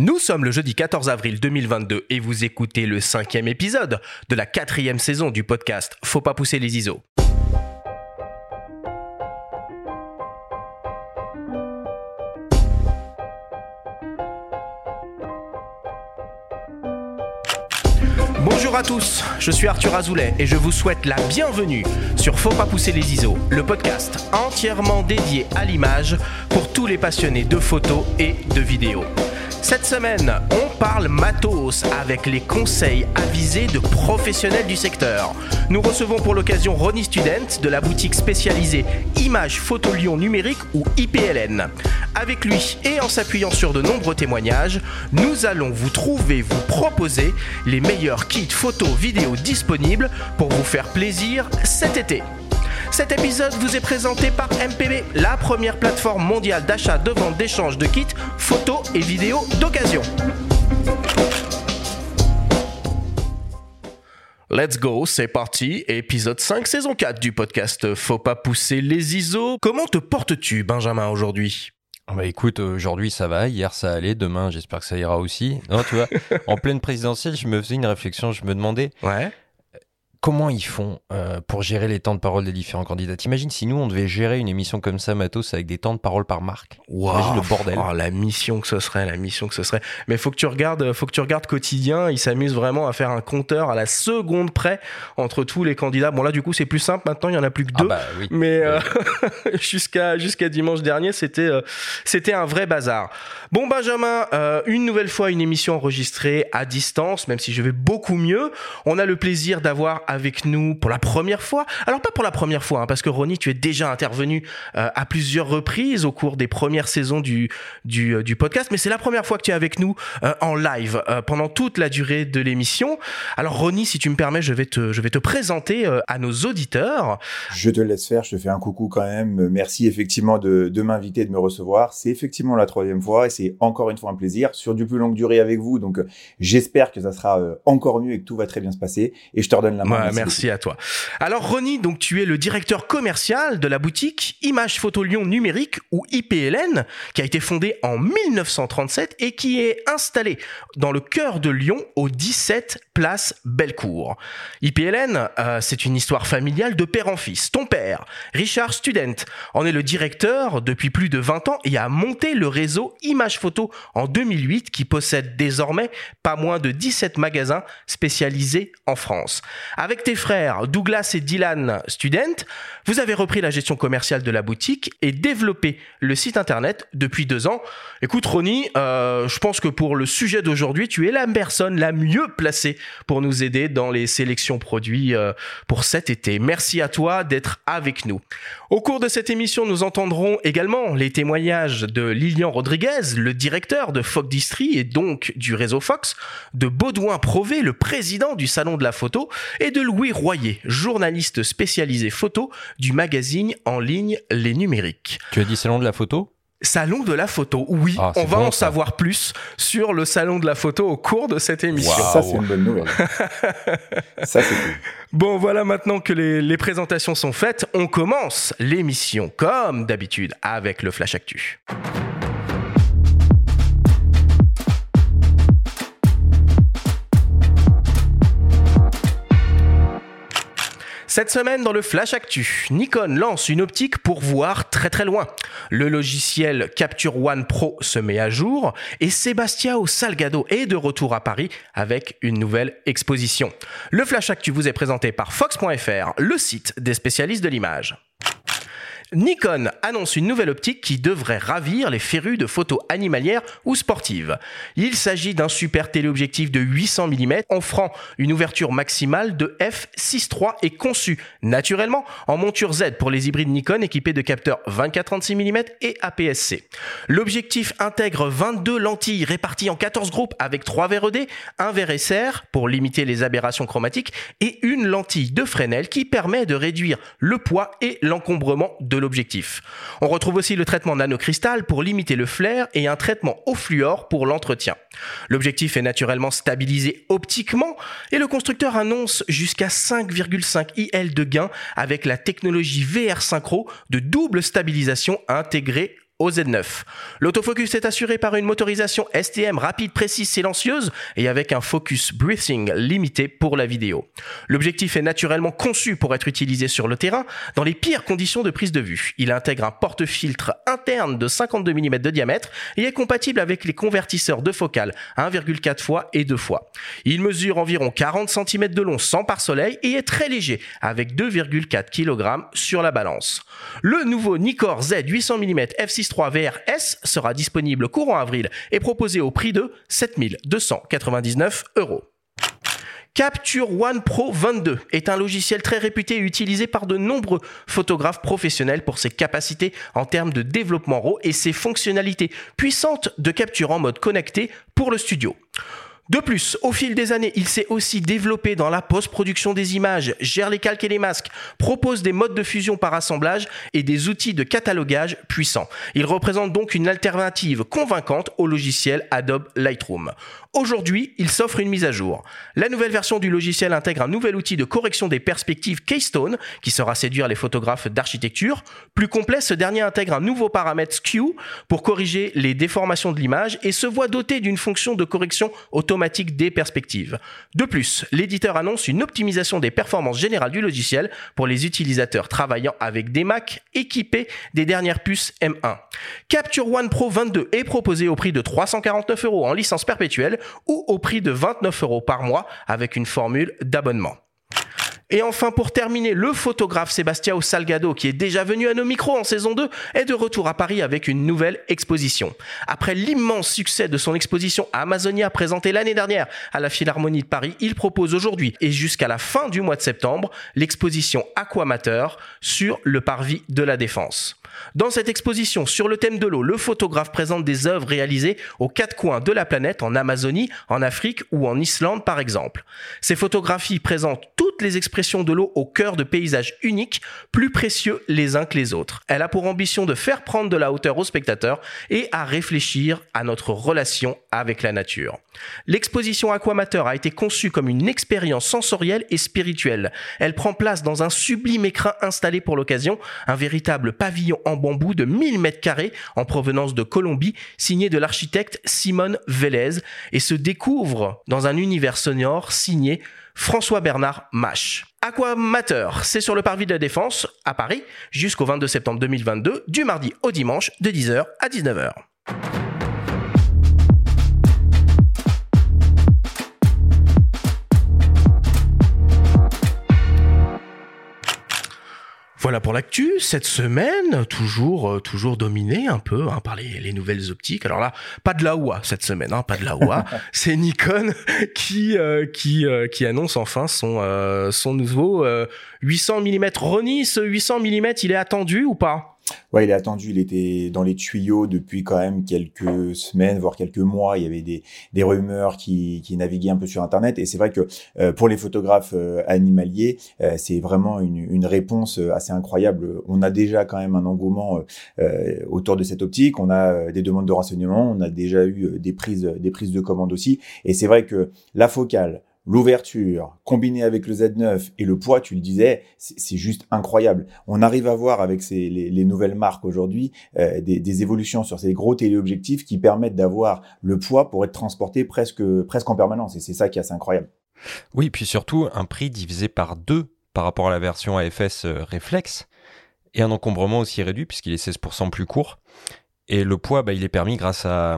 Nous sommes le jeudi 14 avril 2022 et vous écoutez le cinquième épisode de la quatrième saison du podcast Faut pas pousser les ISO. Bonjour à tous, je suis Arthur Azoulay et je vous souhaite la bienvenue sur Faut pas pousser les ISO, le podcast entièrement dédié à l'image pour tous les passionnés de photos et de vidéos. Cette semaine, on parle matos avec les conseils avisés de professionnels du secteur. Nous recevons pour l'occasion Ronnie Student de la boutique spécialisée Images Photo Lyon Numérique ou IPLN. Avec lui et en s'appuyant sur de nombreux témoignages, nous allons vous trouver, vous proposer les meilleurs kits photos vidéo disponibles pour vous faire plaisir cet été. Cet épisode vous est présenté par MPB, la première plateforme mondiale d'achat, de vente, d'échange de kits, photos et vidéos d'occasion. Let's go, c'est parti, épisode 5, saison 4 du podcast Faut pas pousser les ISO. Comment te portes-tu, Benjamin, aujourd'hui? Bah écoute, aujourd'hui ça va, hier ça allait, demain j'espère que ça ira aussi. Non, tu vois, en pleine présidentielle, je me faisais une réflexion, je me demandais Ouais. Comment ils font euh, pour gérer les temps de parole des différents candidats? T'imagines si nous on devait gérer une émission comme ça, Matos, avec des temps de parole par marque? T'imagines le bordel? Oh, la mission que ce serait, la mission que ce serait. Mais faut que tu regardes, faut que tu regardes quotidien. Il s'amuse vraiment à faire un compteur à la seconde près entre tous les candidats. Bon là, du coup, c'est plus simple. Maintenant, il y en a plus que Ah deux. bah oui. Mais euh, jusqu'à jusqu'à dimanche dernier, c'était euh, c'était un vrai bazar. Bon Benjamin, euh, une nouvelle fois une émission enregistrée à distance, même si je vais beaucoup mieux. On a le plaisir d'avoir avec nous pour la première fois. Alors pas pour la première fois, hein, parce que Ronnie, tu es déjà intervenu euh, à plusieurs reprises au cours des premières saisons du du, euh, du podcast, mais c'est la première fois que tu es avec nous euh, en live euh, pendant toute la durée de l'émission. Alors Ronnie, si tu me permets, je vais te je vais te présenter euh, à nos auditeurs. Je te laisse faire, je te fais un coucou quand même. Merci effectivement de, de m'inviter, de me recevoir. C'est effectivement la troisième fois et c'est encore une fois un plaisir sur du plus longue durée avec vous. Donc euh, j'espère que ça sera encore mieux et que tout va très bien se passer. Et je te redonne la main. Merci, à toi. Alors Ronnie, donc tu es le directeur commercial de la boutique Image Photo Lyon Numérique ou IPLN, qui a été fondée en 1937 et qui est installée dans le cœur de Lyon au 17 place Bellecour. IPLN, euh, c'est une histoire familiale de père en fils. Ton père, Richard Student, en est le directeur depuis plus de 20 ans et a monté le réseau Image Photo en 2008 qui possède désormais pas moins de 17 magasins spécialisés en France. Avec tes frères Douglas et Dylan Student, vous avez repris la gestion commerciale de la boutique et développé le site internet depuis deux ans. Écoute Ronnie, euh, je pense que pour le sujet d'aujourd'hui, tu es la personne la mieux placée pour nous aider dans les sélections produits euh, pour cet été. Merci à toi d'être avec nous. Au cours de cette émission, nous entendrons également les témoignages de Lilian Rodriguez, le directeur de Fox Distri et donc du réseau Fox, de Baudouin Prové, le président du Salon de la Photo, et de Louis Royer, journaliste spécialisé photo du magazine en ligne Les Numériques. Tu as dit salon de la photo? Salon de la photo, oui, Ah, on va bon, en ça. savoir plus sur le Salon de la photo au cours de cette émission. Ça, c'est une bonne nouvelle. ça, c'est cool. Bon, voilà, maintenant que les, les présentations sont faites, on commence l'émission comme d'habitude avec le Flash Actu. Cette semaine, dans le Flash Actu, Nikon lance une optique pour voir très très loin. Le logiciel Capture One Pro se met à jour et Sébastien Salgado est de retour à Paris avec une nouvelle exposition. Le Flash Actu vous est présenté par Fox.fr, le site des spécialistes de l'image. Nikon annonce une nouvelle optique qui devrait ravir les férus de photos animalières ou sportives. Il s'agit d'un super téléobjectif de 800 mm offrant une ouverture maximale de f6.3 et conçu naturellement en monture Z pour les hybrides Nikon équipés de capteurs 24-36 mm et APS-C. L'objectif intègre 22 lentilles réparties en 14 groupes avec 3 verres ED, un verre SR pour limiter les aberrations chromatiques et une lentille de Fresnel qui permet de réduire le poids et l'encombrement de l'objectif. On retrouve aussi le traitement nanocristal pour limiter le flair et un traitement au fluor pour l'entretien. L'objectif est naturellement stabilisé optiquement et le constructeur annonce jusqu'à 5,5 IL de gain avec la technologie VR Synchro de double stabilisation intégrée au Z9. L'autofocus est assuré par une motorisation STM rapide, précise, silencieuse et avec un focus breathing limité pour la vidéo. L'objectif est naturellement conçu pour être utilisé sur le terrain dans les pires conditions de prise de vue. Il intègre un porte-filtre interne de 52 mm de diamètre et est compatible avec les convertisseurs de focale 1,4 fois et 2 fois. Il mesure environ 40 cm de long sans pare-soleil et est très léger avec 2,4 kg sur la balance. Le nouveau Nikkor Z 800 mm f6.3 VRS sera disponible courant avril et proposé au prix de 7299 euros. Capture One Pro 22 est un logiciel très réputé et utilisé par de nombreux photographes professionnels pour ses capacités en termes de développement RAW et ses fonctionnalités puissantes de capture en mode connecté pour le studio. De plus, au fil des années, il s'est aussi développé dans la post-production des images, gère les calques et les masques, propose des modes de fusion par assemblage et des outils de catalogage puissants. Il représente donc une alternative convaincante au logiciel Adobe Lightroom. Aujourd'hui, il s'offre une mise à jour. La nouvelle version du logiciel intègre un nouvel outil de correction des perspectives Keystone qui sera séduire les photographes d'architecture. Plus complet, ce dernier intègre un nouveau paramètre Skew pour corriger les déformations de l'image et se voit doté d'une fonction de correction automatique des perspectives. De plus, l'éditeur annonce une optimisation des performances générales du logiciel pour les utilisateurs travaillant avec des Mac équipés des dernières puces M1. Capture One Pro 22 est proposé au prix de 349 euros en licence perpétuelle ou au prix de 29 euros par mois avec une formule d'abonnement. Et enfin, pour terminer, le photographe Sébastien Salgado, qui est déjà venu à nos micros en saison 2, est de retour à Paris avec une nouvelle exposition. Après l'immense succès de son exposition Amazonia présentée l'année dernière à la Philharmonie de Paris, il propose aujourd'hui et jusqu'à la fin du mois de septembre l'exposition Aquamateur sur le parvis de la Défense. Dans cette exposition sur le thème de l'eau, le photographe présente des œuvres réalisées aux quatre coins de la planète, en Amazonie, en Afrique ou en Islande par exemple. Ces photographies présentent toutes les expressions de l'eau au cœur de paysages uniques, plus précieux les uns que les autres. Elle a pour ambition de faire prendre de la hauteur aux spectateurs et à réfléchir à notre relation avec la nature. L'exposition Aquamateur a été conçue comme une expérience sensorielle et spirituelle. Elle prend place dans un sublime écrin installé pour l'occasion, un véritable pavillon en bambou de 1000 mètres carrés en provenance de Colombie, signé de l'architecte Simone Vélez et se découvre dans un univers sonore signé François Bernard Mache. Aquamateur, c'est sur le parvis de la Défense à Paris jusqu'au 22 septembre 2022, du mardi au dimanche de 10h à 19h. Voilà pour l'actu. Cette semaine, toujours, euh, toujours dominé un peu hein, par les, les, nouvelles optiques. Alors là, pas de la OUA cette semaine, hein, pas de la OUA. C'est Nikon qui euh, qui euh, qui annonce enfin son son nouveau 800 mm. Ronnie, ce 800 mm, il est attendu ou pas? Ouais, il est attendu. Il était dans les tuyaux depuis quand même quelques semaines, voire quelques mois. Il y avait des, des rumeurs qui, qui naviguaient un peu sur Internet. Et c'est vrai que euh, pour les photographes euh, animaliers, euh, c'est vraiment une, une, réponse assez incroyable. On a déjà quand même un engouement autour de cette optique. On a des demandes de renseignements. On a déjà eu des prises, des prises de commandes aussi. Et c'est vrai que la focale, l'ouverture combinée avec le Z9 et le poids, tu le disais, c'est juste incroyable. On arrive à voir avec ces, les, nouvelles marques aujourd'hui euh, des, évolutions sur ces gros téléobjectifs qui permettent d'avoir le poids pour être transporté presque, presque en permanence. Et c'est ça qui est assez incroyable. Oui, puis surtout un prix divisé par deux par rapport à la version AFS euh, Reflex et un encombrement aussi réduit puisqu'il est 16% plus court. Et le poids, bah, il est permis grâce à,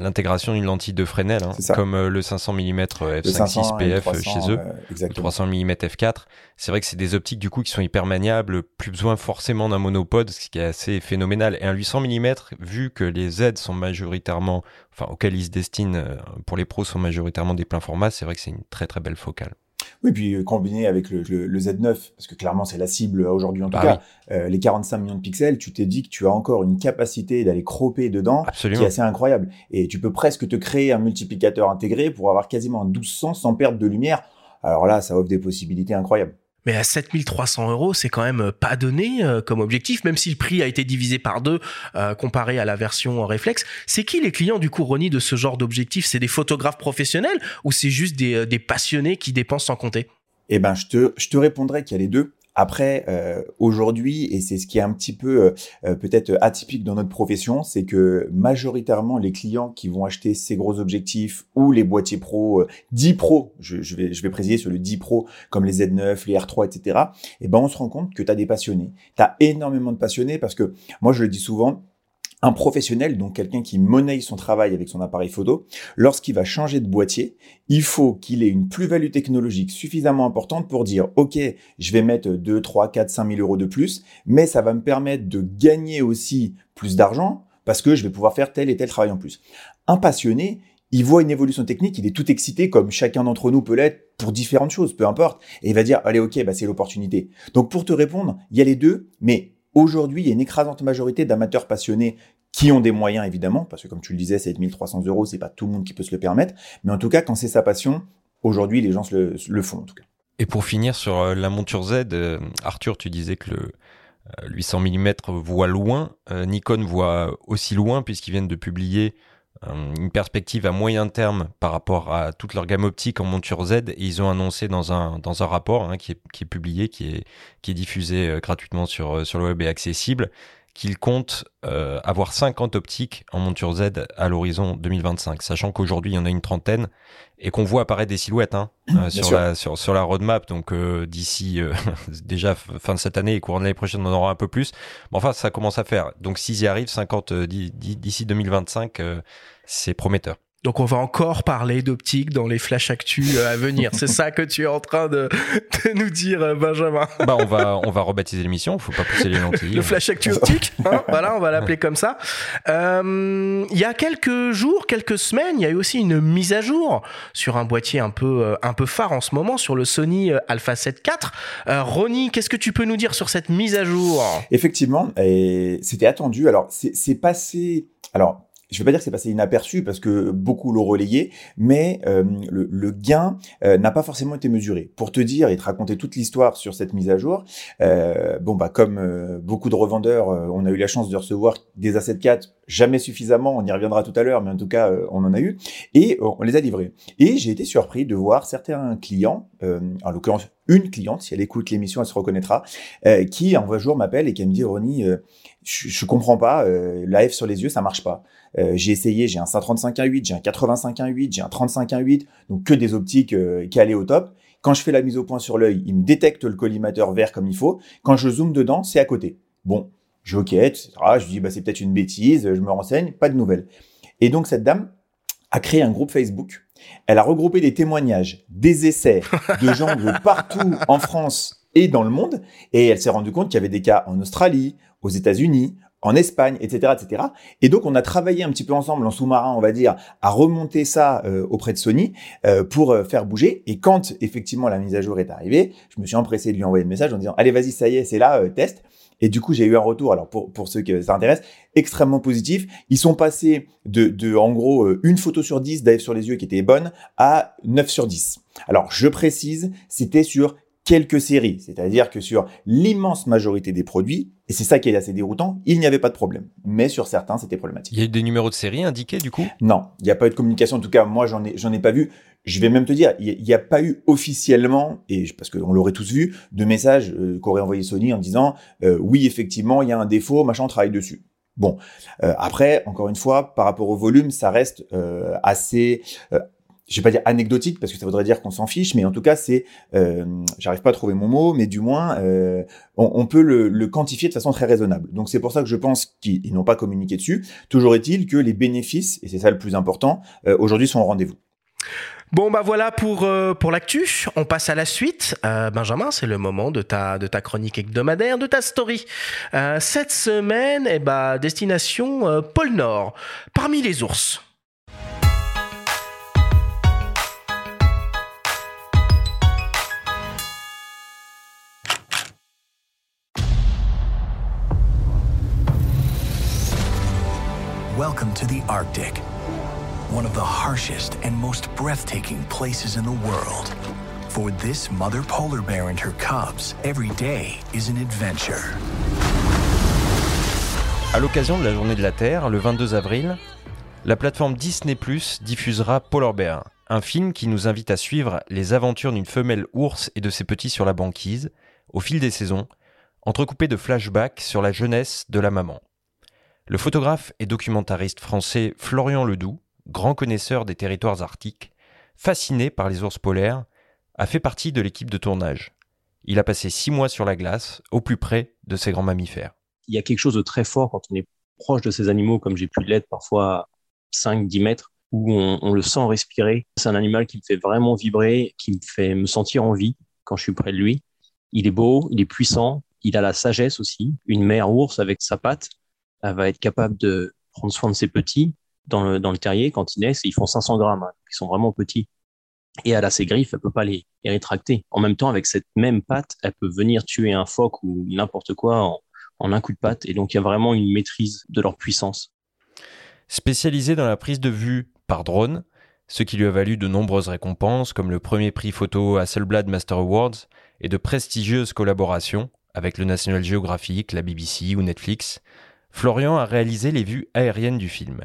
l'intégration d'une lentille de Fresnel, hein, comme euh, le 500 mm f5.6 PF chez eux, le 300 mm f4. C'est vrai que c'est des optiques du coup qui sont hyper maniables, plus besoin forcément d'un monopode, ce qui est assez phénoménal. Et un 800 mm, vu que les Z sont majoritairement, enfin auxquels ils se destinent euh, pour les pros sont majoritairement des pleins formats, c'est vrai que c'est une très très belle focale. Oui, puis euh, combiné avec le, le, Z9, parce que clairement c'est la cible euh, aujourd'hui en tout bah cas, euh, les 45 millions de pixels, tu t'es dit que tu as encore une capacité d'aller cropper dedans qui est assez incroyable. Et tu peux presque te créer un multiplicateur intégré pour avoir quasiment un 1200 sans perte de lumière. Alors là, ça offre des possibilités incroyables. Mais à 7300 euros, c'est quand même pas donné euh, comme objectif, même si le prix a été divisé par deux euh, comparé à la version réflexe. C'est qui les clients du coup, Ronnie, de ce genre d'objectif? C'est des photographes professionnels ou c'est juste des, euh, des, passionnés qui dépensent sans compter? Eh ben, je te, je te répondrai qu'il y a les deux. Après, euh, aujourd'hui, et c'est ce qui est un petit peu euh, peut-être atypique dans notre profession, c'est que majoritairement les clients qui vont acheter ces gros objectifs ou les boîtiers pro 10 Pro, je, vais je vais préciser sur le 10 Pro comme les Z9, les R3, etc. Et ben on se rend compte que tu as des passionnés, tu as énormément de passionnés parce que moi je le dis souvent un professionnel, donc quelqu'un qui monnaie son travail avec son appareil photo, lorsqu'il va changer de boîtier, il faut qu'il ait une plus-value technologique suffisamment importante pour dire, OK, je vais mettre 2, 3, 4, 5 000 euros de plus, mais ça va me permettre de gagner aussi plus d'argent parce que je vais pouvoir faire tel et tel travail en plus. Un passionné, il voit une évolution technique, il est tout excité comme chacun d'entre nous peut l'être pour différentes choses, peu importe, et il va dire, allez, OK, bah, c'est l'opportunité. Donc pour te répondre, il y a les deux, mais Aujourd'hui, il y a une écrasante majorité d'amateurs passionnés qui ont des moyens évidemment, parce que comme tu le disais, c'est 1300 euros, c'est pas tout le monde qui peut se le permettre, mais en tout cas, quand c'est sa passion, aujourd'hui, les gens le, font. Et pour finir sur euh, la monture Z, euh, Arthur, tu disais que le 800 mm voit loin, euh, Nikon voit aussi loin puisqu'ils viennent de publier une perspective à moyen terme par rapport à toute leur gamme optique en monture Z et ils ont annoncé dans un, dans un rapport hein, qui, est, qui, est, publié, qui est, qui est diffusé gratuitement sur, sur le web et accessible, qu'il compte euh, avoir 50 optiques en monture Z à l'horizon 2025, sachant qu'aujourd'hui il y en a une trentaine et qu'on voit apparaître des silhouettes hein, euh, sur, la, sur, sur, la roadmap. Donc euh, d'ici déjà fin de cette année et courant de l'année prochaine, on en aura un peu plus. Mais enfin, ça commence à faire. Donc s'ils y arrivent, 50 d'ici 2025, c'est prometteur. Donc on va encore parler d'optique dans les flash actus euh, à venir. C'est ça que tu es en train de, de nous dire, euh, Benjamin. Bah on va on va rebaptiser l'émission. Faut pas pousser les lentilles. Le flash actu optique. Hein voilà, on va l'appeler comme ça. Euh, il y a quelques jours, quelques semaines, il y a eu aussi une mise à jour sur un boîtier un peu un peu phare en ce moment sur le Sony Alpha 7 IV. Euh, Ronnie, qu'est-ce que tu peux nous dire sur cette mise à jour? Effectivement, et c'était attendu. Alors c'est passé. Alors je vais pas dire que c'est passé inaperçu parce que beaucoup l'ont relayé, mais euh, le, gain euh, n'a pas forcément été mesuré. Pour te dire et te raconter toute l'histoire sur cette mise à jour, euh, bon bah comme beaucoup de revendeurs, on a eu la chance de recevoir des A7 4 jamais suffisamment, on y reviendra tout à l'heure, mais en tout cas on en a eu et on les a livrés. Et j'ai été surpris de voir certains clients, en l'occurrence une cliente, si elle écoute l'émission, elle se reconnaîtra, qui un jour m'appelle et qui me dit Ronnie, je, je comprends pas, la F sur les yeux ça marche pas. Euh, j'ai essayé, j'ai un 135 1.8, j'ai un 85 1.8, j'ai un 35 1.8, donc que des optiques euh, qui allaient au top. Quand je fais la mise au point sur l'œil, il me détecte le collimateur vert comme il faut. Quand je zoome dedans, c'est à côté. Bon, je ok, etc. Je dis bah c'est peut-être une bêtise, je me renseigne, pas de nouvelles. Et donc cette dame a créé un groupe Facebook. Elle a regroupé des témoignages, des essais de gens de partout en France et dans le monde, et elle s'est rendue compte qu'il y avait des cas en Australie, aux États-Unis, en Espagne, etc., etc. Et donc on a travaillé un petit peu ensemble en sous-marin, on va dire, à remonter ça euh, auprès de Sony euh, pour euh, faire bouger. Et quand effectivement la mise à jour est arrivée, je me suis empressé de lui envoyer un message en disant allez vas-y ça y est c'est là test. Et du coup j'ai eu un retour. Alors pour pour ceux qui ça intéresse, extrêmement positif. Ils sont passés de de en gros une photo sur 10 d'AF sur les yeux qui était bonne à 9 sur 10. Alors je précise, c'était sur quelques séries, c'est-à-dire que sur l'immense majorité des produits, et c'est ça qui est assez déroutant, il n'y avait pas de problème. Mais sur certains, c'était problématique. Il y a eu des numéros de série indiqués du coup? Non, il n'y a pas eu de communication. En tout cas, moi, j'en ai, j'en ai pas vu. Je vais même te dire, il n'y a, pas eu officiellement, et parce qu'on l'aurait tous vu, de messages euh, qu'aurait envoyé Sony en disant euh, oui, effectivement, il y a un défaut, machin, on travaille dessus. Bon, euh, après, encore une fois, par rapport au volume, ça reste assez je vais pas dire anecdotique parce que ça voudrait dire qu'on s'en fiche, mais en tout cas c'est, euh, j'arrive pas à trouver mon mot, mais du moins euh, on, peut le, quantifier de façon très raisonnable. Donc c'est pour ça que je pense qu'ils n'ont pas communiqué dessus. Toujours est-il que les bénéfices, et c'est ça le plus important, euh, aujourd'hui sont au rendez-vous. Bon bah voilà pour pour l'actu. On passe à la suite. Benjamin, c'est le moment de ta de ta chronique hebdomadaire, de ta story. cette semaine, eh bah destination pôle Nord. Parmi les ours. Welcome to the Arctic, one of the harshest and most breathtaking places in the world. For this mother polar bear and her cubs, every day is an adventure. À l'occasion de la Journée de la Terre, le 22 avril, la plateforme Disney Plus diffusera Polar Bear, un film qui nous invite à suivre les aventures d'une femelle ours et de ses petits sur la banquise, au fil des saisons, entrecoupées de flashbacks sur la jeunesse de la maman. Le photographe et documentariste français Florian Ledoux, grand connaisseur des territoires arctiques, fasciné par les ours polaires, a fait partie de l'équipe de tournage. Il a passé six mois sur la glace, au plus près de ces grands mammifères. Il y a quelque chose de très fort quand on est proche de ces animaux, comme j'ai pu l'être parfois à 5-10 mètres, où on, le sent respirer. C'est un animal qui me fait vraiment vibrer, qui me fait me sentir en vie quand je suis près de lui. Il est beau, il est puissant, il a la sagesse aussi. Une mère ours avec sa patte, elle va être capable de prendre soin de ses petits dans le, dans le terrier quand ils naissent. Ils font 500 grammes, hein. ils sont vraiment petits. Et elle a ses griffes, elle peut pas les, rétracter. En même temps, avec cette même patte, elle peut venir tuer un phoque ou n'importe quoi en, en un coup de patte. Et donc, il y a vraiment une maîtrise de leur puissance. Spécialisé dans la prise de vue par drone, ce qui lui a valu de nombreuses récompenses comme le premier prix photo Hasselblad Master Awards et de prestigieuses collaborations avec le National Geographic, la BBC ou Netflix, Florian a réalisé les vues aériennes du film.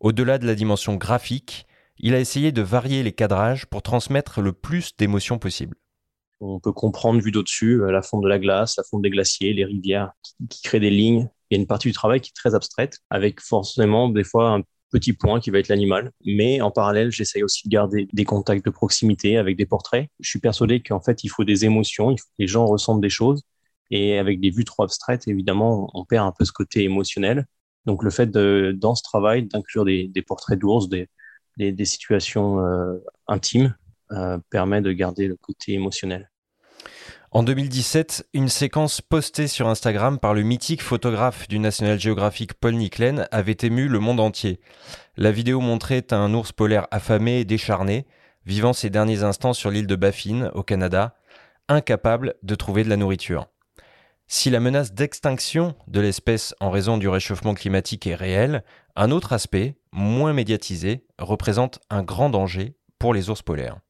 Au-delà de la dimension graphique, il a essayé de varier les cadrages pour transmettre le plus d'émotions possible. On peut comprendre vu d'au-dessus euh, la fonte de la glace, la fonte des glaciers, les rivières qui, créent des lignes. Il y a une partie du travail qui est très abstraite, avec forcément des fois un petit point qui va être l'animal. Mais en parallèle, j'essaye aussi de garder des contacts de proximité avec des portraits. Je suis persuadé qu'en fait, il faut des émotions, il faut que les gens ressentent des choses. Et avec des vues trop abstraites, évidemment, on perd un peu ce côté émotionnel. Donc le fait dans ce travail d'inclure des, portraits d'ours, des, situations euh, intimes, euh, permet de garder le côté émotionnel. En 2017, une séquence postée sur Instagram par le mythique photographe du National Geographic Paul Nicklen avait ému le monde entier. La vidéo montrait un ours polaire affamé et décharné, vivant ses derniers instants sur l'île de Baffin, au Canada, incapable de trouver de la nourriture. Si la menace d'extinction de l'espèce en raison du réchauffement climatique est réelle, un autre aspect, moins médiatisé, représente un grand danger pour les ours polaires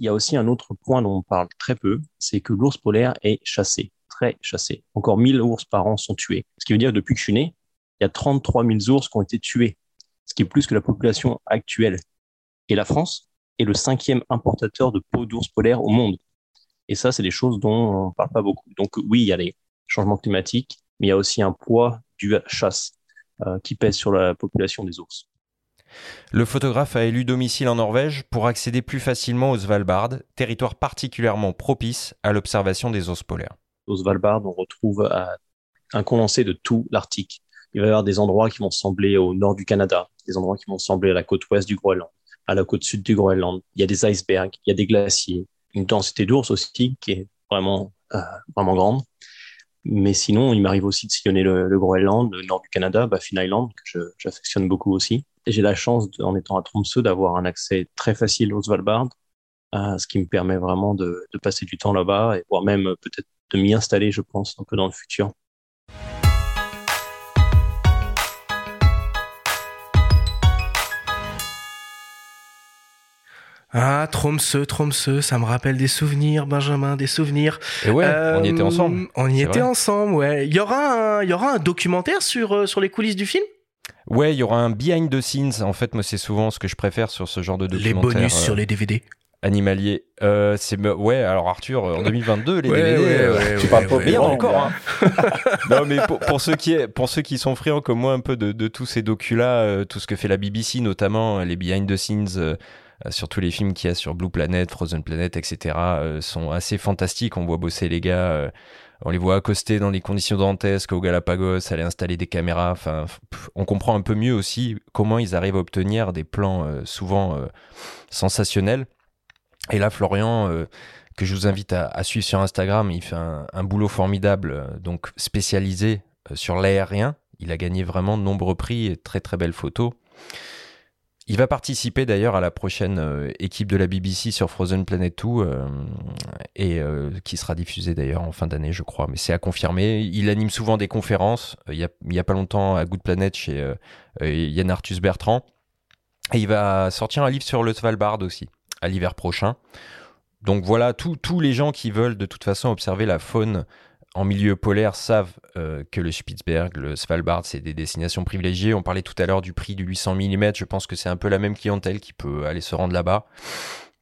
il y a aussi un autre point dont on parle très peu, c'est que l'ours polaire est chassé, très chassé. Encore 1000 ours par an sont tués. Ce qui veut dire que depuis que je suis né, il y a 33 000 ours qui ont été tués, ce qui est plus que la population actuelle. Et la France est le cinquième importateur de peaux d'ours polaires au monde. Et ça, c'est des choses dont on ne parle pas beaucoup. Donc oui, il y a les changements climatiques, mais il y a aussi un poids du chasse euh, qui pèse sur la population des ours. Le photographe a élu domicile en Norvège pour accéder plus facilement au Svalbard, territoire particulièrement propice à l'observation des ours polaires. Au Svalbard, on retrouve euh, un condensé de tout l'Arctique. Il va y avoir des endroits qui vont sembler au nord du Canada, des endroits qui vont sembler à la côte ouest du Groenland, à la côte sud du Groenland. Il y a des icebergs, il y a des glaciers, une densité d'ours aussi qui est vraiment, euh, vraiment grande. Mais sinon, il m'arrive aussi de sillonner le, Groenland, le nord du Canada, Baffin Island, que j'affectionne beaucoup aussi. J'ai la chance, en étant à Tromsø, d'avoir un accès très facile au Svalbard, euh, ce qui me permet vraiment de, de passer du temps là-bas et voire même peut-être de m'y installer, je pense, un peu dans le futur. Ah, Tromsø, Tromsø, ça me rappelle des souvenirs, Benjamin, des souvenirs. Et ouais, on y était ensemble. Euh, on y était ensemble, ouais. Il y aura un, il y aura un documentaire sur, euh, sur les coulisses du film? Ouais, il y aura un behind the scenes. En fait, moi, c'est souvent ce que je préfère sur ce genre de documentaire. Les bonus sur les DVD animalier. Euh, c'est ouais. Alors Arthur, en 2022, les DVD, euh, tu parles pas bien encore. Hein. non, mais pour, ceux qui pour ceux qui sont friands comme moi un peu de, de tous ces docus là, tout ce que fait la BBC, notamment les behind the scenes euh, surtout les films qu'il y a sur Blue Planet, Frozen Planet, etc., euh, sont assez fantastiques. On voit bosser les gars, euh, on les voit accoster dans les conditions dantesques au Galapagos, aller installer des caméras. Enfin, on comprend un peu mieux aussi comment ils arrivent à obtenir des plans souvent sensationnels. Et là, Florian que je vous invite à, suivre sur Instagram. Il fait un boulot formidable, donc spécialisé sur l'aérien. Il a gagné vraiment de nombreux prix et très très belles photos. Il va participer d'ailleurs à la prochaine euh, équipe de la BBC sur Frozen Planet 2 euh, et euh, qui sera diffusée d'ailleurs en fin d'année, je crois. Mais c'est à confirmer. Il anime souvent des conférences. Il y a, il y a pas longtemps à Good Planet chez Yann Arthus Bertrand. Et il va sortir un livre sur le Svalbard aussi à l'hiver prochain. Donc voilà, tous les gens qui veulent de toute façon observer la faune en milieu polaire savent euh, que le Spitzberg, le Svalbard, c'est des destinations privilégiées. On parlait tout à l'heure du prix du 800 mm. Je pense que c'est un peu la même clientèle qui peut aller se rendre là-bas.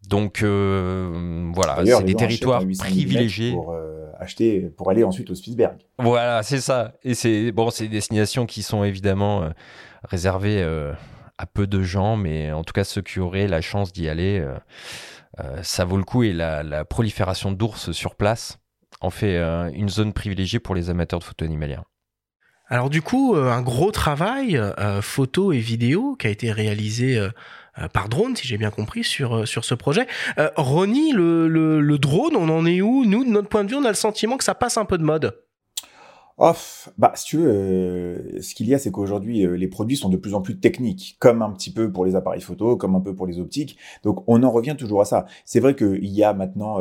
Donc voilà, c'est des territoires privilégiés pour acheter pour aller ensuite au Spitzberg. Voilà, c'est ça. Et c'est bon, c'est des destinations qui sont évidemment réservées à peu de gens, mais en tout cas ceux qui auraient la chance d'y aller, ça vaut le coup. Et la, la prolifération d'ours sur place en fait une zone privilégiée pour les amateurs de photo animalière. Alors du coup, euh, un gros travail euh, photo et vidéo qui a été réalisé euh, par drone, si j'ai bien compris, sur, sur ce projet. Ronnie, le, le, drone, on en est où? Nous, de notre point de vue, on a le sentiment que ça passe un peu de mode. Off, bah si tu veux, ce qu'il y a, c'est qu'aujourd'hui les produits sont de plus en plus techniques, comme un petit peu pour les appareils photo, comme un peu pour les optiques. Donc on en revient toujours à ça. C'est vrai qu'il y a maintenant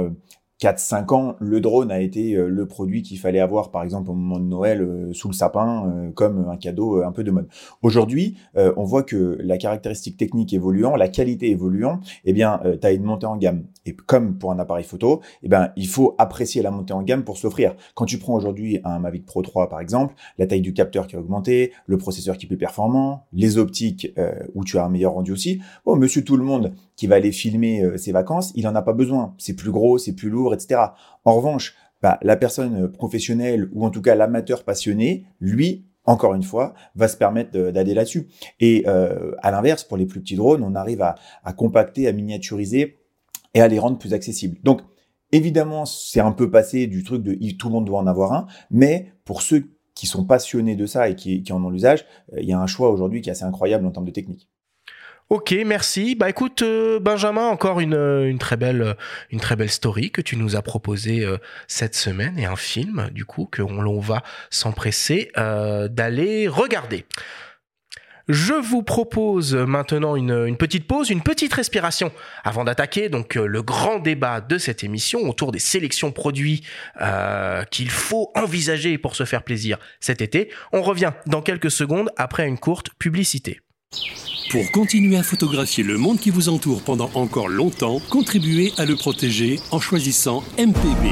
4-5 ans, le drone a été euh, le produit qu'il fallait avoir, par exemple, au moment de Noël, euh, sous le sapin, euh, comme un cadeau un peu de mode. Aujourd'hui, on voit que la caractéristique technique évoluant, la qualité évoluant, eh bien, tu as une montée en gamme. Et comme pour un appareil photo, eh ben, il faut apprécier la montée en gamme pour s'offrir. Quand tu prends aujourd'hui un Mavic Pro 3, par exemple, la taille du capteur qui a augmenté, le processeur qui est plus performant, les optiques où tu as un meilleur rendu aussi. Bon, monsieur tout le monde qui va aller filmer ses vacances, il en a pas besoin. C'est plus gros, c'est plus lourd etc. En revanche, bah, la personne professionnelle ou en tout cas l'amateur passionné, lui, encore une fois, va se permettre d'aller là-dessus. Et euh, à l'inverse, pour les plus petits drones, on arrive à, compacter, à miniaturiser et à les rendre plus accessibles. Donc, évidemment, c'est un peu passé du truc de tout le monde doit en avoir un, mais pour ceux qui sont passionnés de ça et qui, qui en ont l'usage, euh, il y a un choix aujourd'hui qui est assez incroyable en termes de technique. Ok, merci. Bah écoute, euh, Benjamin, encore une, euh, très belle euh, une story que tu nous as proposé cette semaine et un film du coup que l'on va s'empresser d'aller regarder. Je vous propose maintenant une, une, petite pause, une petite respiration avant d'attaquer donc le grand débat de cette émission autour des sélections produits qu'il faut envisager pour se faire plaisir cet été. On revient dans quelques secondes après une courte publicité. Pour continuer à photographier le monde qui vous entoure pendant encore longtemps, contribuez à le protéger en choisissant MPB.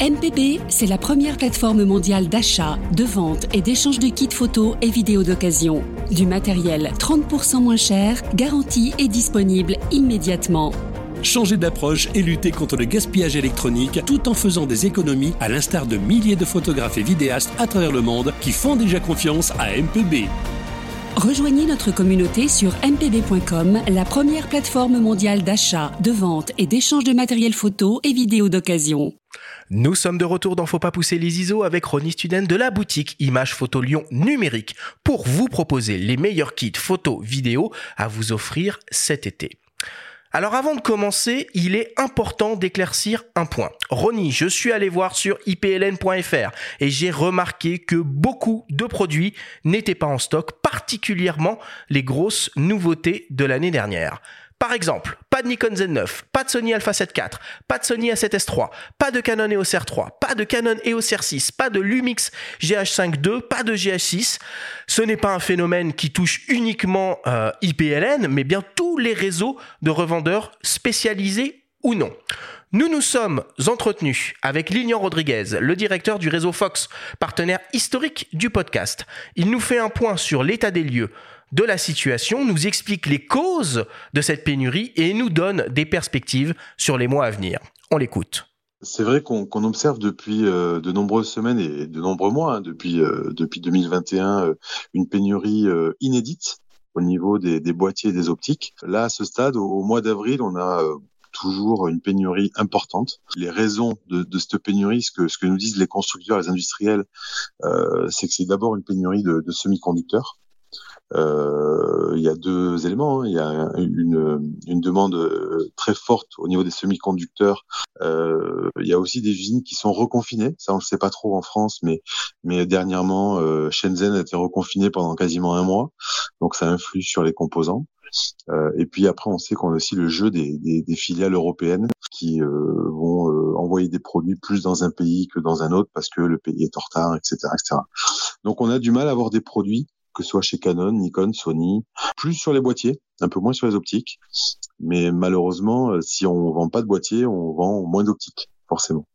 MPB, c'est la première plateforme mondiale d'achat, de vente et d'échange de kits photos et vidéos d'occasion. Du matériel 30% moins cher, garanti et disponible immédiatement. Changez d'approche et luttez contre le gaspillage électronique tout en faisant des économies à l'instar de milliers de photographes et vidéastes à travers le monde qui font déjà confiance à MPB. Rejoignez notre communauté sur mpb.com, la première plateforme mondiale d'achat, de vente et d'échange de matériel photo et vidéo d'occasion. Nous sommes de retour dans Faut pas pousser les ISO avec Ronnie Student de la boutique Image Photo Lyon numérique pour vous proposer les meilleurs kits photo vidéo à vous offrir cet été. Alors avant de commencer, il est important d'éclaircir un point. Ronnie, je suis allé voir sur ipln.fr et j'ai remarqué que beaucoup de produits n'étaient pas en stock, particulièrement les grosses nouveautés de l'année dernière. Par exemple, pas de Nikon Z9, pas de Sony Alpha 7 IV, pas de Sony A7S III, pas de Canon EOS R3, pas de Canon EOS R6, pas de Lumix GH5 II, pas de GH6. Ce n'est pas un phénomène qui touche uniquement euh, IPLN, mais bien tous les réseaux de revendeurs spécialisés ou non. Nous nous sommes entretenus avec Lilian Rodriguez, le directeur du réseau Fox, partenaire historique du podcast. Il nous fait un point sur l'état des lieux, de la situation, nous explique les causes de cette pénurie et nous donne des perspectives sur les mois à venir. On l'écoute. C'est vrai qu'on observe depuis euh, de nombreuses semaines et de nombreux mois, hein, depuis, euh, depuis 2021, euh, une pénurie inédite au niveau des, boîtiers et des optiques. Là, à ce stade, au, mois d'avril, on a toujours une pénurie importante. Les raisons de, cette pénurie, ce que, ce que nous disent les constructeurs, les industriels, c'est que c'est d'abord une pénurie de semi-conducteurs. Euh, il y a deux éléments. Hein. Il y a une, une, demande euh, très forte au niveau des semi-conducteurs. Euh, il y a aussi des usines qui sont reconfinées. Ça, on le sait pas trop en France, mais mais dernièrement, Shenzhen a été reconfiné pendant quasiment un mois, donc ça influe sur les composants. Euh, et puis après, on sait qu'on a aussi le jeu des, des, des filiales européennes qui euh, vont euh, envoyer des produits plus dans un pays que dans un autre parce que le pays est en retard, etc., etc. Donc on a du mal à avoir des produits que ce soit chez Canon, Nikon, Sony, plus sur les boîtiers, un peu moins sur les optiques. Mais malheureusement, euh, si on vend pas de boîtiers, on vend moins d'optiques, forcément.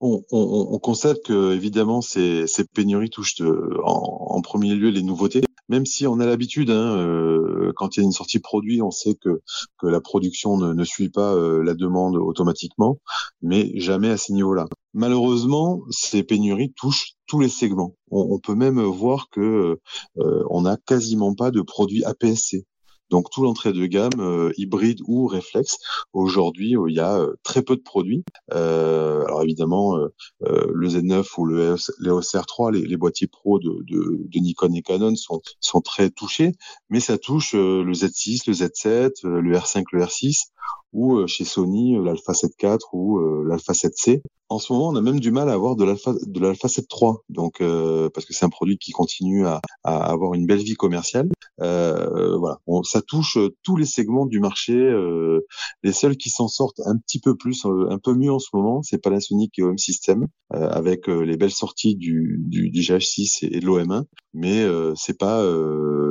On, on, on, constate que évidemment ces, pénuries touchent en, en, premier lieu les nouveautés. Même si on a l'habitude, hein, euh, quand il y a une sortie produit, on sait que, que la production ne, suit pas euh, la demande automatiquement, mais jamais à ces niveaux-là. Malheureusement, ces pénuries touchent tous les segments. On, on peut même voir que euh, on n'a quasiment pas de produits APS-C. Donc tout l'entrée de gamme euh, hybride ou réflexe. Aujourd'hui, il y a très peu de produits. Euh, alors évidemment, le Z9 ou le EOS, le 3 les, les, boîtiers pro de, de, de, Nikon et Canon sont, sont très touchés, mais ça touche le Z6, le Z7, le R5, le R6 ou chez Sony l'Alpha 7 IV ou l'Alpha 7C. En ce moment, on a même du mal à avoir de l'Alpha de l'Alpha 7 III, donc euh, parce que c'est un produit qui continue à, à, avoir une belle vie commerciale. Euh, voilà, on, ça touche tous les segments du marché. Euh, les seuls qui s'en sortent un petit peu plus, un peu mieux en ce moment, c'est Panasonic et Home System avec les belles sorties du, du, du GH6 et, de l'OM1. Mais c'est pas,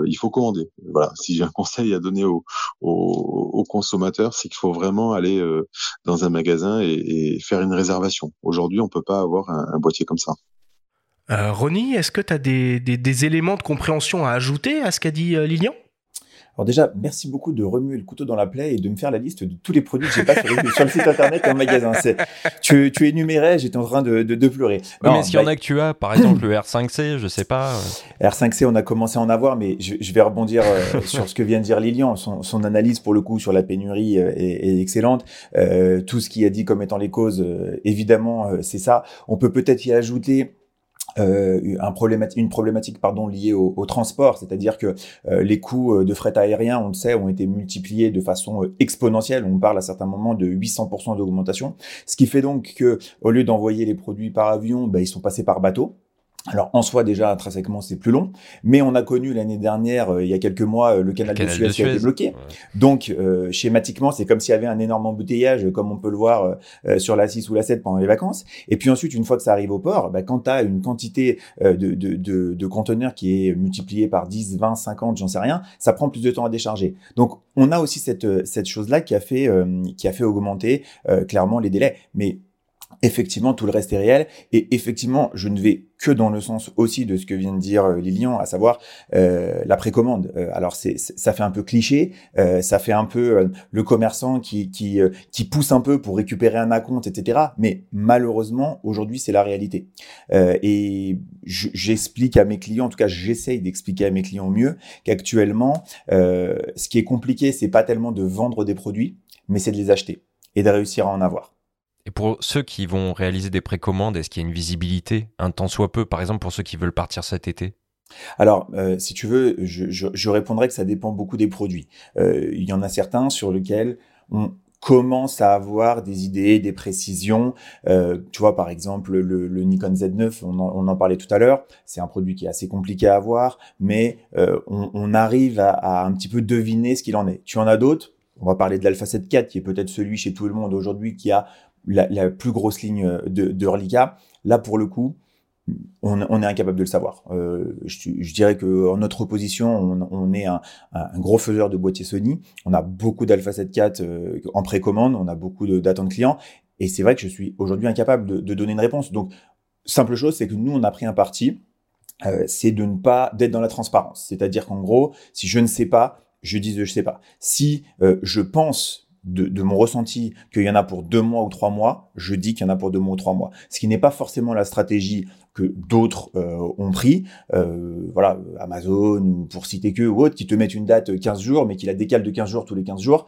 il faut commander. Voilà, si j'ai un conseil à donner aux, aux, aux consommateurs, c'est qu'il faut vraiment aller dans un magasin et, faire une réservation. Aujourd'hui, on peut pas avoir un, boîtier comme ça. Euh, Ronnie, est-ce que tu as des, éléments de compréhension à ajouter à ce qu'a dit euh, Lilian? Alors déjà, merci beaucoup de remuer le couteau dans la plaie et de me faire la liste de tous les produits que j'ai pas sur sur le, site internet et en magasin. Tu, tu énumérais, j'étais en train de, de, de pleurer. Non, mais est-ce qu'il y en a que tu as, par exemple le R5C, je sais pas. R5C, on a commencé à en avoir, mais je, je vais rebondir euh, sur ce que vient de dire Lilian. Son, son, analyse pour le coup sur la pénurie est, est excellente. Euh, tout ce qu'il a dit comme étant les causes, évidemment, c'est ça. On peut peut-être y ajouter euh, un une problématique pardon liée au, transport, c'est-à-dire que euh, les coûts euh, de fret aérien, on le sait, ont été multipliés de façon euh, exponentielle. On parle à certains moments de 800% d'augmentation, ce qui fait donc que au lieu d'envoyer les produits par avion, ben, ils sont passés par bateau. Alors en soi déjà intrinsèquement c'est plus long, mais on a connu l'année dernière, euh, il y a quelques mois, euh, le canal, le canal de, Suez de, Suez qui a été bloqué. Ouais. Donc euh, schématiquement c'est comme s'il y avait un énorme embouteillage, comme on peut le voir sur la 6 ou la 7 pendant les vacances. Et puis ensuite une fois que ça arrive au port, bah, quand tu as une quantité de, de, de, de, conteneurs qui est multipliée par 10, 20, 50, j'en sais rien, ça prend plus de temps à décharger. Donc on a aussi cette, cette chose-là qui a fait qui a fait augmenter clairement les délais. Mais effectivement, tout le reste est réel. Et effectivement, je ne vais que dans le sens aussi de ce que vient de dire euh, Lilian, à savoir euh, la précommande. Euh, alors, c'est, ça fait un peu cliché, euh, ça fait un peu euh, le commerçant qui, qui, euh, qui pousse un peu pour récupérer un acompte, etc. Mais malheureusement, aujourd'hui, c'est la réalité. et j'explique à mes clients, en tout cas, j'essaye d'expliquer à mes clients mieux qu'actuellement, ce qui est compliqué, c'est pas tellement de vendre des produits, mais c'est de les acheter et de réussir à en avoir. Et pour ceux qui vont réaliser des précommandes, est-ce qu'il y a une visibilité, un temps soit peu, par exemple pour ceux qui veulent partir cet été? Alors, euh, si tu veux, je, je, répondrai que ça dépend beaucoup des produits. Euh, il y en a certains sur lesquels on commence à avoir des idées, des précisions. Euh, tu vois, par exemple, le, Nikon Z9, on en, parlait tout à l'heure, c'est un produit qui est assez compliqué à avoir, mais on, on, arrive à, à un petit peu deviner ce qu'il en est. Tu en as d'autres? On va parler de l'Alpha 7 IV, qui est peut-être celui chez tout le monde aujourd'hui qui a la, plus grosse ligne de, de reliquat. Là, pour le coup, on, est incapable de le savoir. Euh, je, dirais que en notre opposition, on, est un, gros faiseur de boîtiers Sony. On a beaucoup d'Alpha 7 IV euh, en précommande, on a beaucoup d'attentes clients, et c'est vrai que je suis aujourd'hui incapable de, de, donner une réponse. Donc, simple chose, c'est que nous, on a pris un parti, euh, c'est de ne pas d'être dans la transparence. C'est-à-dire qu'en gros, si je ne sais pas, je dis je sais pas. Si euh, je pense de, de, mon ressenti qu'il y en a pour deux mois ou trois mois, je dis qu'il y en a pour deux mois ou trois mois. Ce qui n'est pas forcément la stratégie que d'autres euh, ont pris, euh, voilà, Amazon ou pour citer que ou autres, qui te mettent une date 15 jours, mais qui la décalent de 15 jours tous les 15 jours.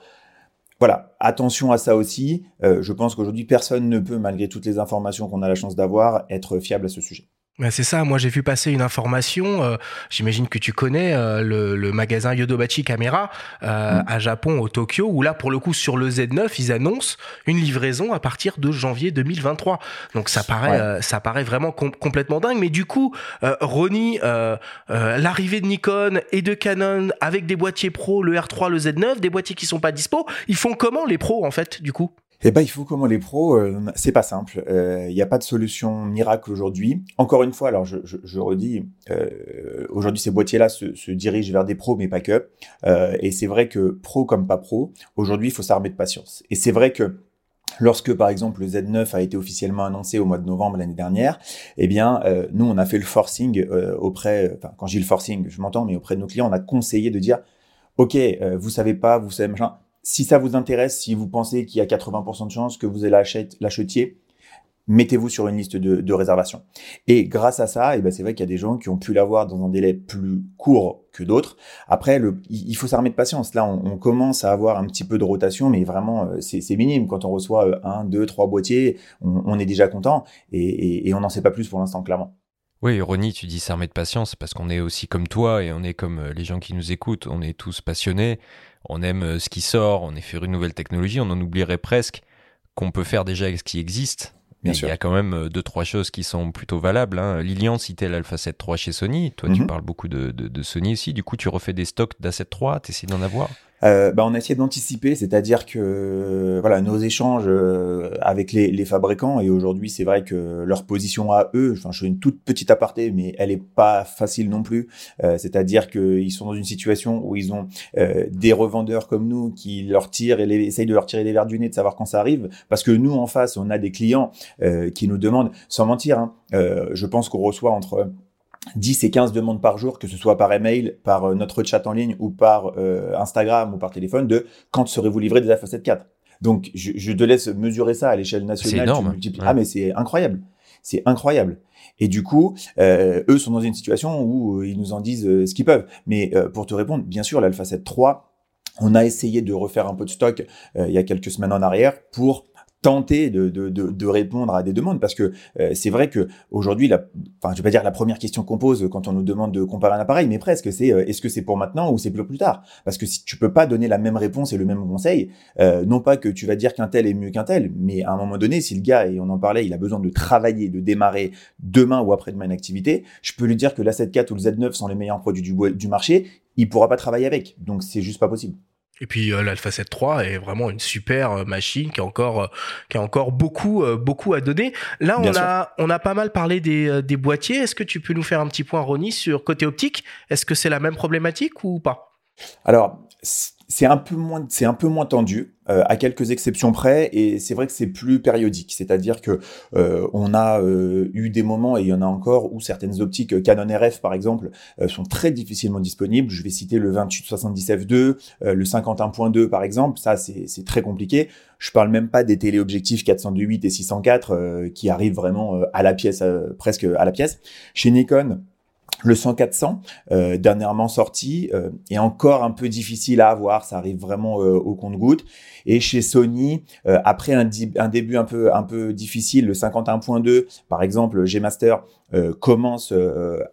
Voilà, attention à ça aussi. Euh, je pense qu'aujourd'hui, personne ne peut, malgré toutes les informations qu'on a la chance d'avoir, être fiable à ce sujet. Ben c'est ça, moi j'ai vu passer une information, euh, j'imagine que tu connais euh, le, le, magasin Yodobachi Camera euh, mmh. à Japon, au Tokyo, où là pour le coup sur le Z9, ils annoncent une livraison à partir de janvier 2023. Donc ça paraît, ouais. Euh, ça paraît vraiment com complètement dingue. Mais du coup, euh, Ronnie, l'arrivée de Nikon et de Canon avec des boîtiers pro, le R3, le Z9, des boîtiers qui sont pas dispo, ils font comment les pros en fait du coup? Eh ben, il faut comment les pros, euh, c'est pas simple. Il euh, n'y a pas de solution miracle aujourd'hui. Encore une fois, alors je, je, je redis, euh, aujourd'hui ces boîtiers-là se, se, dirigent vers des pros, mais pas que. Euh, et c'est vrai que pro comme pas pro, aujourd'hui il faut s'armer de patience. Et c'est vrai que lorsque par exemple le Z9 a été officiellement annoncé au mois de novembre l'année dernière, eh bien euh, nous on a fait le forcing euh, auprès, enfin quand j'ai le forcing, je m'entends, mais auprès de nos clients, on a conseillé de dire, ok, euh, vous savez pas, vous savez machin, si ça vous intéresse, si vous pensez qu'il y a 80% de chances que vous l'achetiez, mettez-vous sur une liste de, réservation. Et grâce à ça, eh ben c'est vrai qu'il y a des gens qui ont pu l'avoir dans un délai plus court que d'autres. Après, il faut s'armer de patience. Là, on, commence à avoir un petit peu de rotation, mais vraiment, euh, c'est minime. Quand on reçoit euh, un, deux, trois boîtiers, on, est déjà content et, on n'en sait pas plus pour l'instant, clairement. Oui, Ronnie, tu dis s'armer de patience parce qu'on est aussi comme toi et on est comme euh, les gens qui nous écoutent. On est tous passionnés, on aime ce qui sort, on est fait une nouvelle technologie, on en oublierait presque qu'on peut faire déjà avec ce qui existe il y a quand même euh, deux, trois choses qui sont plutôt valables. Hein. Lilian citait l'Alpha 7 III chez Sony. Toi, tu mhm. parles beaucoup de, de, Sony aussi. Du coup, tu refais des stocks d'A7 III. Tu essaies d'en avoir? Euh, bah, on a d'anticiper, c'est-à-dire que voilà nos échanges euh, avec les, les fabricants et aujourd'hui c'est vrai que leur position à eux, enfin je fais une toute petite aparté mais elle est pas facile non plus, euh, c'est-à-dire qu'ils sont dans une situation où ils ont euh, des revendeurs comme nous qui leur tirent et les, essayent de leur tirer les verres du nez de savoir quand ça arrive parce que nous en face on a des clients qui nous demandent sans mentir, hein, je pense qu'on reçoit entre 10 et 15 demandes par jour, que ce soit par email, par euh, notre chat en ligne ou par euh, Instagram ou par téléphone, de quand serez-vous livré des Alpha 7 4 Donc, je, je, te laisse mesurer ça à l'échelle nationale. C'est énorme. Ah, mais c'est incroyable. C'est incroyable. Et du coup, euh, eux sont dans une situation où ils nous en disent ce qu'ils peuvent. Mais pour te répondre, bien sûr, l'Alpha 7 3, on a essayé de refaire un peu de stock il y a quelques semaines en arrière pour tenter de, de, de, répondre à des demandes. Parce que euh, c'est vrai que aujourd'hui la enfin je vais pas dire la première question qu'on pose quand on nous demande de comparer un appareil mais presque c'est euh, est-ce que c'est pour maintenant ou c'est pour plus tard? Parce que si tu peux pas donner la même réponse et le même conseil euh, non pas que tu vas dire qu'un tel est mieux qu'un tel mais à un moment donné si le gars et on en parlait il a besoin de travailler de démarrer demain ou après-demain une activité je peux lui dire que la 7.4 ou le Z9 sont les meilleurs produits du, du marché il pourra pas travailler avec. Donc c'est juste pas possible et puis euh, l'Alpha 7 III est vraiment une super euh, machine qui a encore euh, qui a encore beaucoup beaucoup à donner. Là, on a on a pas mal parlé des, des boîtiers. Est-ce que tu peux nous faire un petit point Ronnie sur côté optique? Est-ce que c'est la même problématique ou pas? Alors c'est un peu moins c'est un peu moins tendu euh, à quelques exceptions près et c'est vrai que c'est plus périodique. C'est-à-dire que euh, on a euh, eu des moments et il y en a encore où certaines optiques Canon RF par exemple sont très difficilement disponibles. Je vais citer le 2870 f2 le 51.2 par exemple. Ça c'est très compliqué. Je parle même pas des téléobjectifs 428 et 604 qui arrivent vraiment à la pièce presque à la pièce. Chez Nikon le 100-400, euh, dernièrement sorti, euh, est encore un peu difficile à avoir, ça arrive vraiment euh, au compte-goutte. Et chez Sony, euh, après un, un, début un peu, un peu difficile, le 51.2, par exemple, G-Master commence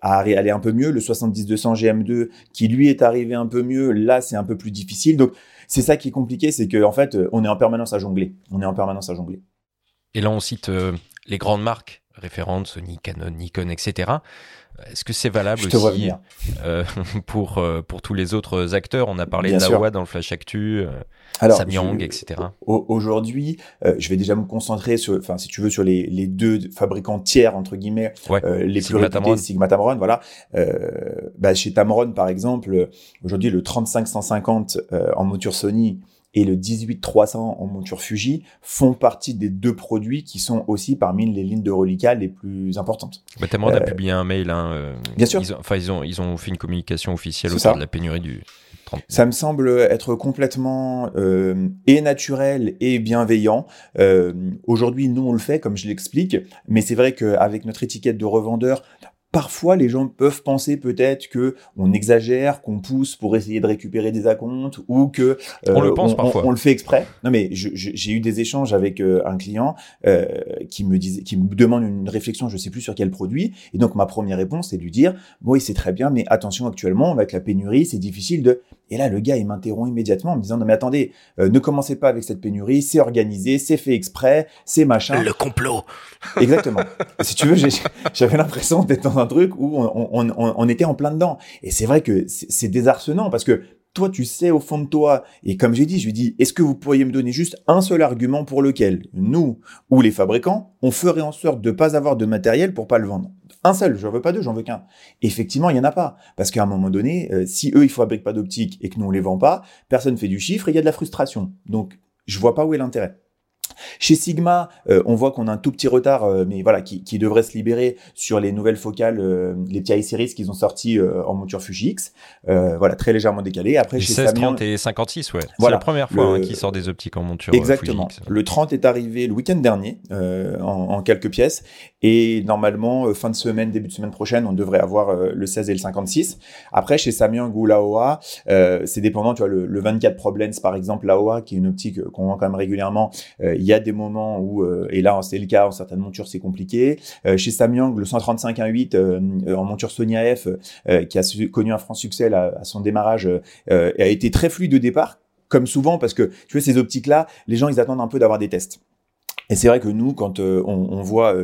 à aller un peu mieux. Le 70-200 GM2, qui lui est arrivé un peu mieux, là c'est un peu plus difficile. Donc c'est ça qui est compliqué, c'est qu'en en fait, on est en permanence à jongler. On est en permanence à jongler. Et là, on cite les grandes marques référentes, Sony, Canon, Nikon, etc. Est-ce que c'est valable aussi euh, pour, euh, pour tous les autres acteurs? On a parlé de Nawa dans le Flash Actu, euh, Alors, Samyang, etc. Aujourd'hui, euh, je vais déjà me concentrer sur, enfin, si tu veux, sur les, les deux fabricants tiers entre guillemets, les plus réputés, Sigma Tamron, voilà. Bah, chez Tamron, par exemple, aujourd'hui le 3550 en monture Sony et le 18300 en monture Fuji font partie des deux produits qui sont aussi parmi les lignes de reliquat les plus importantes. Bah, Tamron a euh, publié un mail. Hein, euh, Bien sûr. Ils ont, enfin, ils ont, ils ont fait une communication officielle autour de la pénurie du 30. Ça me semble être complètement euh, et naturel et bienveillant. Euh, Aujourd'hui, nous, on le fait, comme je l'explique, mais c'est vrai qu'avec notre étiquette de revendeur, Parfois, les gens peuvent penser peut-être que on exagère, qu'on pousse pour essayer de récupérer des acomptes ou que on le euh, pense parfois. On, le fait exprès. Non, mais j'ai eu des échanges avec euh, un client euh, qui me disait, qui me demande une réflexion, je sais plus sur quel produit, et donc ma première réponse c'est de lui dire, bon, oui, c'est très bien, mais attention, actuellement avec la pénurie, c'est difficile de. Et là, le gars, il m'interrompt immédiatement en me disant, non mais attendez, ne commencez pas avec cette pénurie, c'est organisé, c'est fait exprès, c'est machin. Le complot. Exactement. si tu veux, j'avais l'impression d'être dans un truc où on, était en plein dedans. Et c'est vrai que c'est désarçonnant parce que toi, tu sais au fond de toi, et comme j'ai dit, je lui dis, est-ce que vous pourriez me donner juste un seul argument pour lequel nous ou les fabricants, on ferait en sorte de pas avoir de matériel pour pas le vendre? Un seul, j'en veux pas deux, j'en veux qu'un. Effectivement, il y en a pas, parce qu'à un moment donné, euh, si eux ils fabriquent pas d'optique et que nous on les vend pas, personne fait du chiffre et il y a de la frustration. Donc, je vois pas où est l'intérêt. Chez Sigma, euh, on voit qu'on a un tout petit retard, euh, mais voilà, qui, qui, devrait se libérer sur les nouvelles focales, euh, les petits series qu'ils ont sortis en monture Fuji X. voilà, très légèrement décalé. Après, chez 16, 30 et 56, ouais. C'est la première fois hein, qu'ils sortent des optiques en monture Exactement. Fuji X. Le 30 est arrivé le week-end dernier, en, en, quelques pièces. Et normalement, fin de semaine, début de semaine prochaine, on devrait avoir le 16 et le 56. Après, chez Samyang ou Laowa, c'est dépendant, tu vois, le, le 24 Pro Lens, par exemple, Laowa, qui est une optique qu'on vend quand même régulièrement, il y a des moments où, euh, et là c'est le cas, en certaines montures c'est compliqué. Euh, chez Samyang, le 135 1.8 euh, en monture Sony AF, qui a connu un franc succès à son démarrage, a été très fluide au départ, comme souvent, parce que tu vois, ces optiques-là, les gens, ils attendent un peu d'avoir des tests. Et c'est vrai que nous, quand on, voit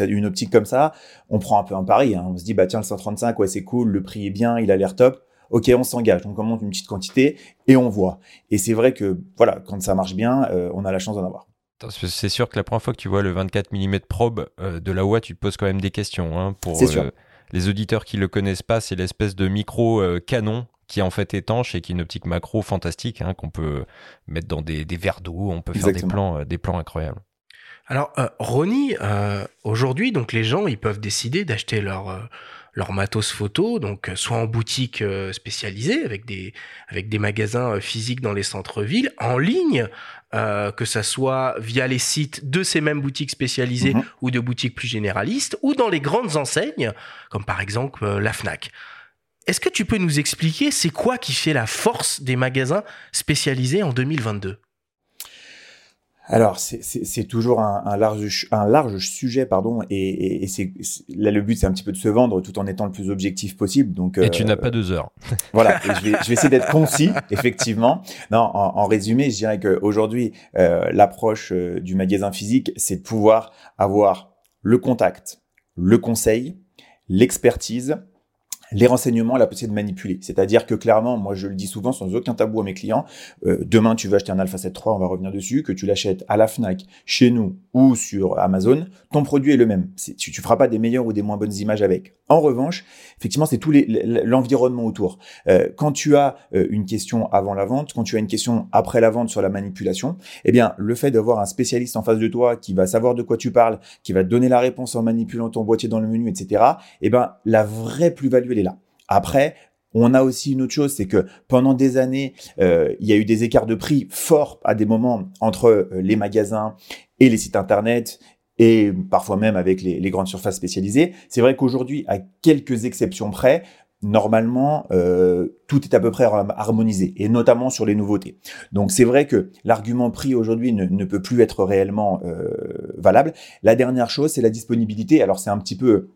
une optique comme ça, on prend un peu un pari. Hein. On se dit, bah tiens, le 135, ouais, c'est cool, le prix est bien, il a l'air top. Ok, on s'engage, on monte une petite quantité et on voit. Et c'est vrai que, voilà, quand ça marche bien, on a la chance d'en avoir. C'est sûr que la première fois que tu vois le 24 mm probe euh, de la OA, tu te poses quand même des questions. Hein, pour euh, les auditeurs qui le connaissent pas, c'est l'espèce de micro euh, canon qui est en fait étanche et qui est une optique macro fantastique hein, qu'on peut mettre dans des, verres d'eau, on peut faire des plans, des plans incroyables. Alors, Ronnie, aujourd'hui, donc les gens, ils peuvent décider d'acheter leur leur matos photo, donc euh, soit en boutique euh, spécialisée avec des avec des magasins euh, physiques dans les centres-villes, en ligne, que ça soit via les sites de ces mêmes boutiques spécialisées mhm. ou de boutiques plus généralistes, ou dans les grandes enseignes, comme par exemple la Fnac. Est-ce que tu peux nous expliquer c'est quoi qui fait la force des magasins spécialisés en 2022 alors, c'est toujours un, un, large, un large sujet, pardon, et, et, c'est là le but, c'est un petit peu de se vendre tout en étant le plus objectif possible. Donc, et tu n'as euh, pas deux heures. voilà, je, vais, je vais essayer d'être concis, effectivement. Non, en, en, résumé, je dirais qu'aujourd'hui, euh, l'approche euh, du magasin physique, c'est de pouvoir avoir le contact, le conseil, l'expertise, les renseignements, la possibilité de manipuler. C'est-à-dire que clairement, moi je le dis souvent sans aucun tabou à mes clients, euh, demain tu veux acheter un Alpha 7 III, on va revenir dessus, que tu l'achètes à la FNAC, chez nous ou sur Amazon, ton produit est le même. Tu, tu feras pas des meilleures ou des moins bonnes images avec. En revanche, effectivement, c'est tout l'environnement autour. Euh, quand tu as euh, une question avant la vente, quand tu as une question après la vente sur la manipulation, eh bien, le fait d'avoir un spécialiste en face de toi qui va savoir de quoi tu parles, qui va te donner la réponse en manipulant ton boîtier dans le menu, etc., eh ben, la vraie plus-value, elle est là. Après, on a aussi une autre chose, c'est que pendant des années, euh, il y a eu des écarts de prix forts à des moments entre les magasins et les sites internet et parfois même avec les, grandes surfaces spécialisées. C'est vrai qu'aujourd'hui, à quelques exceptions près, normalement, euh, tout est à peu près harmonisé, et notamment sur les nouveautés. Donc c'est vrai que l'argument prix aujourd'hui ne, ne, peut plus être réellement euh, valable. La dernière chose, c'est la disponibilité. Alors c'est un petit peu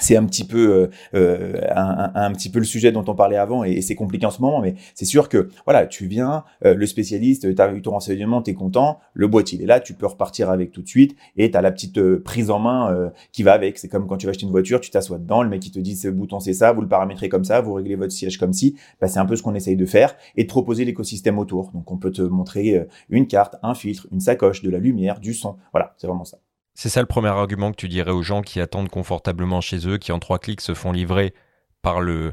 c'est un petit peu euh, euh un, petit peu le sujet dont on parlait avant et, c'est compliqué en ce moment mais c'est sûr que voilà tu viens euh, le spécialiste tu as eu ton renseignement tu es content le boîtier il est là tu peux repartir avec tout de suite et tu as la petite euh, prise en main qui va avec. C'est comme quand tu vas acheter une voiture tu t'assois dedans le mec il te dit ce bouton c'est ça vous le paramétrez comme ça vous réglez votre siège comme si bah, c'est un peu ce qu'on essaye de faire et de proposer l'écosystème autour. Donc on peut te montrer une carte un filtre une sacoche de la lumière du son. Voilà c'est vraiment ça c'est ça le premier argument que tu dirais aux gens qui attendent confortablement chez eux, qui en trois clics se font livrer par le,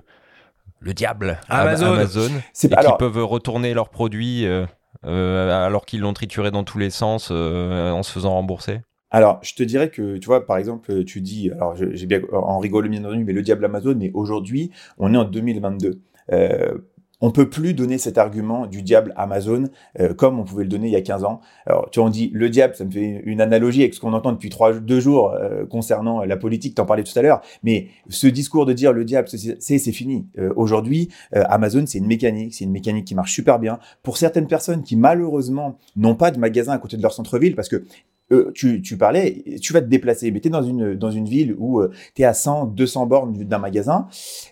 le diable Amazon, Amazon et qui peuvent retourner leurs produits euh, euh, alors qu'ils l'ont trituré dans tous les sens euh, en se faisant rembourser? Alors, je te dirais que, tu vois, par exemple, tu dis, alors j'ai bien en rigole bien entendu, mais le diable Amazon, mais aujourd'hui, on est en 2022. Euh, on peut plus donner cet argument du diable Amazon euh, comme on pouvait le donner il y a 15 ans. Alors, tu en dis le diable, ça me fait une analogie avec ce qu'on entend depuis trois, deux jours euh, concernant la politique, t'en parlais tout à l'heure. Mais ce discours de dire le diable, c'est fini. Euh, aujourd'hui, Amazon, c'est une mécanique, c'est une mécanique qui marche super bien pour certaines personnes qui malheureusement n'ont pas de magasin à côté de leur centre-ville parce que tu, tu, parlais, tu vas te déplacer, mais tu es dans une, dans une ville où tu es à 100, 200 bornes d'un magasin,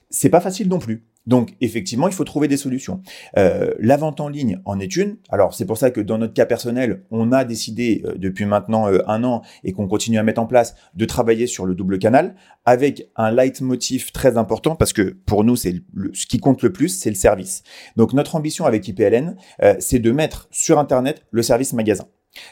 c'est pas facile non plus. Donc effectivement, il faut trouver des solutions. Euh, la vente en ligne en est une. Alors c'est pour ça que dans notre cas personnel, on a décidé euh, depuis maintenant euh, un an et qu'on continue à mettre en place de travailler sur le double canal avec un leitmotiv très important parce que pour nous, c'est ce qui compte le plus, c'est le service. Donc notre ambition avec IPLN, c'est de mettre sur Internet le service magasin.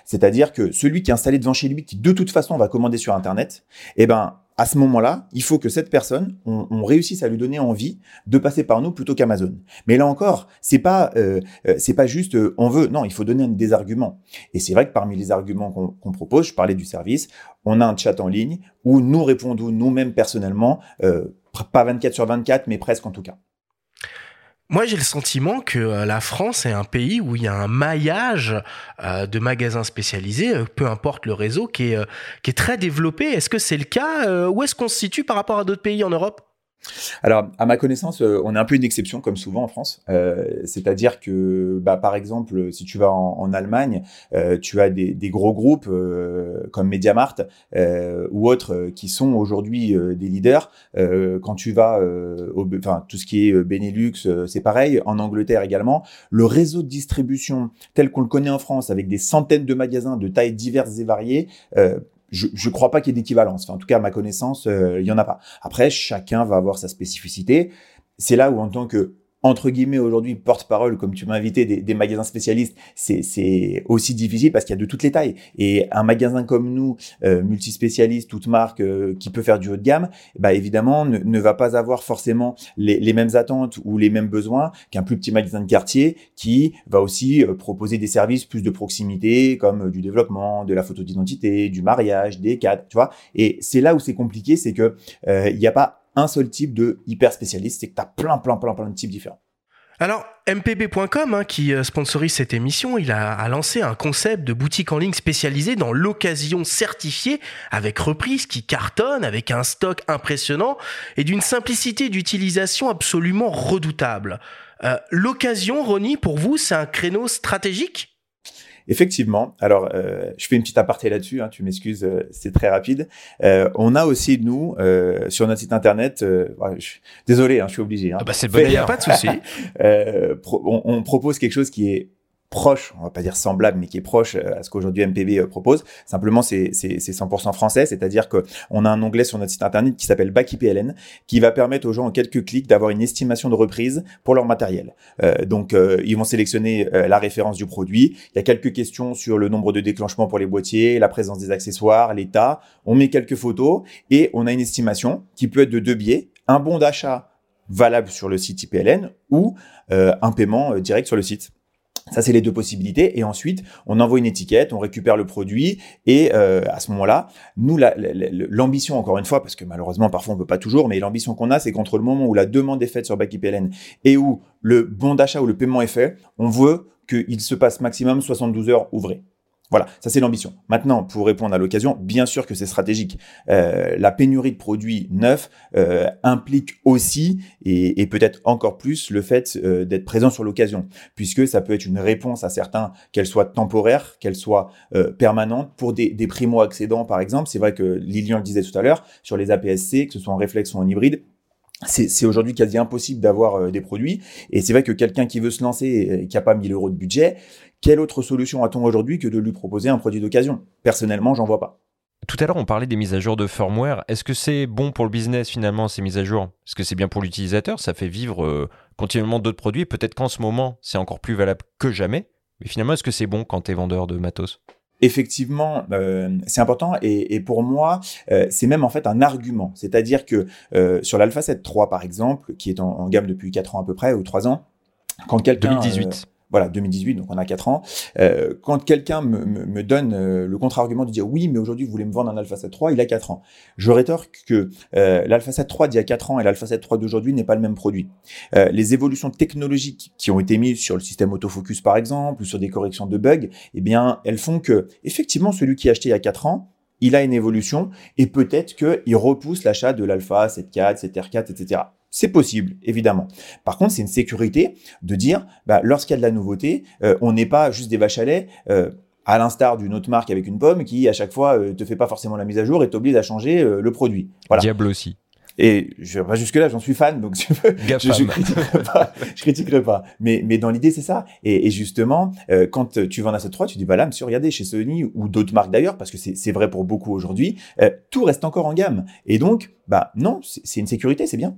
C'est-à-dire que celui qui est installé devant chez lui, qui de toute façon va commander sur Internet, eh ben, à ce moment-là, il faut que cette personne, on, réussisse à lui donner envie de passer par nous plutôt qu'Amazon. Mais là encore, c'est pas, euh, euh c'est pas juste euh, on veut. Non, il faut donner des arguments. Et c'est vrai que parmi les arguments qu'on propose, je parlais du service, on a un chat en ligne où nous répondons nous-mêmes personnellement, euh, pas 24 sur 24, mais presque en tout cas. Moi, j'ai le sentiment que euh, la France est un pays où il y a un maillage euh, de magasins spécialisés, euh, peu importe le réseau, qui est, qui est très développé. Est-ce que c'est le cas Où est-ce qu'on se situe par rapport à d'autres pays en Europe? Alors, à ma connaissance, euh, on est un peu une exception, comme souvent en France. Euh, c'est-à-dire que, bah, par exemple, si tu vas en, Allemagne, euh, tu as des, gros groupes comme Mediamart ou autres qui sont aujourd'hui des leaders. quand tu vas, au, enfin, tout ce qui est Benelux, c'est pareil. En Angleterre également, le réseau de distribution tel qu'on le connaît en France, avec des centaines de magasins de tailles diverses et variées, je ne crois pas qu'il y ait d'équivalence. en tout cas, à ma connaissance, euh, il y en a pas. Après, chacun va avoir sa spécificité. C'est là où, en tant que entre guillemets aujourd'hui porte-parole, comme tu m'as invité, des, des, magasins spécialistes, c'est aussi difficile parce qu'il y a de toutes les tailles. Et un magasin comme nous, euh, multispécialiste, toute marque, euh, qui peut faire du haut de gamme, bah évidemment ne, ne va pas avoir forcément les, les, mêmes attentes ou les mêmes besoins qu'un plus petit magasin de quartier qui va aussi euh, proposer des services plus de proximité, comme euh, du développement, de la photo d'identité, du mariage, des cadres, tu vois. Et c'est là où c'est compliqué, c'est que il n'y a pas un seul type de hyper spécialiste, c'est que tu as plein, plein, plein, plein de types différents. Alors, mpb.com, hein, qui euh, sponsorise cette émission, il a, lancé un concept de boutique en ligne spécialisée dans l'occasion certifiée, avec reprise qui cartonne, avec un stock impressionnant et d'une simplicité d'utilisation absolument redoutable. Euh, l'occasion, Ronnie, pour vous, c'est un créneau stratégique? Effectivement. Alors, euh, je fais une petite aparté là-dessus. Hein, tu m'excuses, euh, c'est très rapide. Euh, on a aussi nous euh, sur notre site internet. désolé, hein, je suis obligé. Hein, ah bah c'est bon, il n'y a pas de souci. on, on, propose quelque chose qui est proche, on va pas dire semblable, mais qui est proche euh, à ce qu'aujourd'hui MPB euh, propose. Simplement, c'est 100% français, c'est-à-dire que on a un onglet sur notre site internet qui s'appelle PLN, qui va permettre aux gens en quelques clics d'avoir une estimation de reprise pour leur matériel. Euh, donc, euh, ils vont sélectionner la référence du produit. Il y a quelques questions sur le nombre de déclenchements pour les boîtiers, la présence des accessoires, l'état. On met quelques photos et on a une estimation qui peut être de deux biais, un bon d'achat valable sur le site IPLN ou un paiement direct sur le site. Ça, c'est les deux possibilités. Et ensuite, on envoie une étiquette, on récupère le produit. Et euh, à ce moment-là, nous, l'ambition, encore une fois, parce que malheureusement, parfois, on peut pas toujours, mais l'ambition qu'on a, c'est qu'entre le moment où la demande est faite sur PLN et où le bon d'achat ou le paiement est fait, on veut qu'il se passe maximum 72 heures ouvrées. Voilà, ça c'est l'ambition. Maintenant, pour répondre à l'occasion, bien sûr que c'est stratégique. Euh, la pénurie de produits neufs euh, implique aussi, et, peut-être encore plus, le fait euh, d'être présent sur l'occasion, puisque ça peut être une réponse à certains, qu'elle soit temporaire, qu'elle soit permanente, pour des, des primo-accédants par exemple. C'est vrai que Lilian le disait tout à l'heure, sur les APS-C, que ce soit en réflexe ou en hybride, c'est aujourd'hui quasi impossible d'avoir des produits. Et c'est vrai que quelqu'un qui veut se lancer et qui n'a pas 1000 euros de budget, quelle autre solution a-t-on aujourd'hui que de lui proposer un produit d'occasion? Personnellement, j'en vois pas. Tout à l'heure, on parlait des mises à jour de firmware. Est-ce que c'est bon pour le business finalement, ces mises à jour? Est-ce que c'est bien pour l'utilisateur? Ça fait vivre euh, continuellement d'autres produits. Peut-être qu'en ce moment, c'est encore plus valable que jamais. Mais finalement, est-ce que c'est bon quand tu es vendeur de matos? Effectivement, euh, c'est important et, pour moi, euh, c'est même en fait un argument. C'est-à-dire que sur l'Alpha 7 III, par exemple, qui est en, gamme depuis 4 ans à peu près, ou 3 ans, quand quelqu'un... 2018 voilà, 2018, donc on a 4 ans. Euh, quand quelqu'un me, donne euh, le contre-argument de dire oui, mais aujourd'hui vous voulez me vendre un Alpha 7 III, il a 4 ans. Je rétorque que euh, l'Alpha 7 III d'il y a 4 ans et l'Alpha 7 III d'aujourd'hui n'est pas le même produit. Les évolutions technologiques qui ont été mises sur le système autofocus par exemple, ou sur des corrections de bugs, eh bien, elles font que effectivement celui qui a acheté il y a 4 ans, il a une évolution et peut-être qu'il repousse l'achat de l'Alpha 7.4, 7R4, etc. C'est possible, évidemment. Par contre, c'est une sécurité de dire, bah, lorsqu'il y a de la nouveauté, euh, on n'est pas juste des vaches à lait. Euh, à l'instar d'une autre marque avec une pomme qui à chaque fois euh, te fait pas forcément la mise à jour et t'oblige à changer le produit. Voilà. Diable aussi. Et je pas jusque là, j'en suis fan, donc je, je, je critiquerai pas. Je critiquerai pas. Mais, mais dans l'idée, c'est ça. Et, et justement, quand tu vends à cette 3, tu dis bah là, monsieur, regardez chez Sony ou d'autres marques d'ailleurs, parce que c'est vrai pour beaucoup aujourd'hui, tout reste encore en gamme. Et donc, bah non, c'est une sécurité, c'est bien.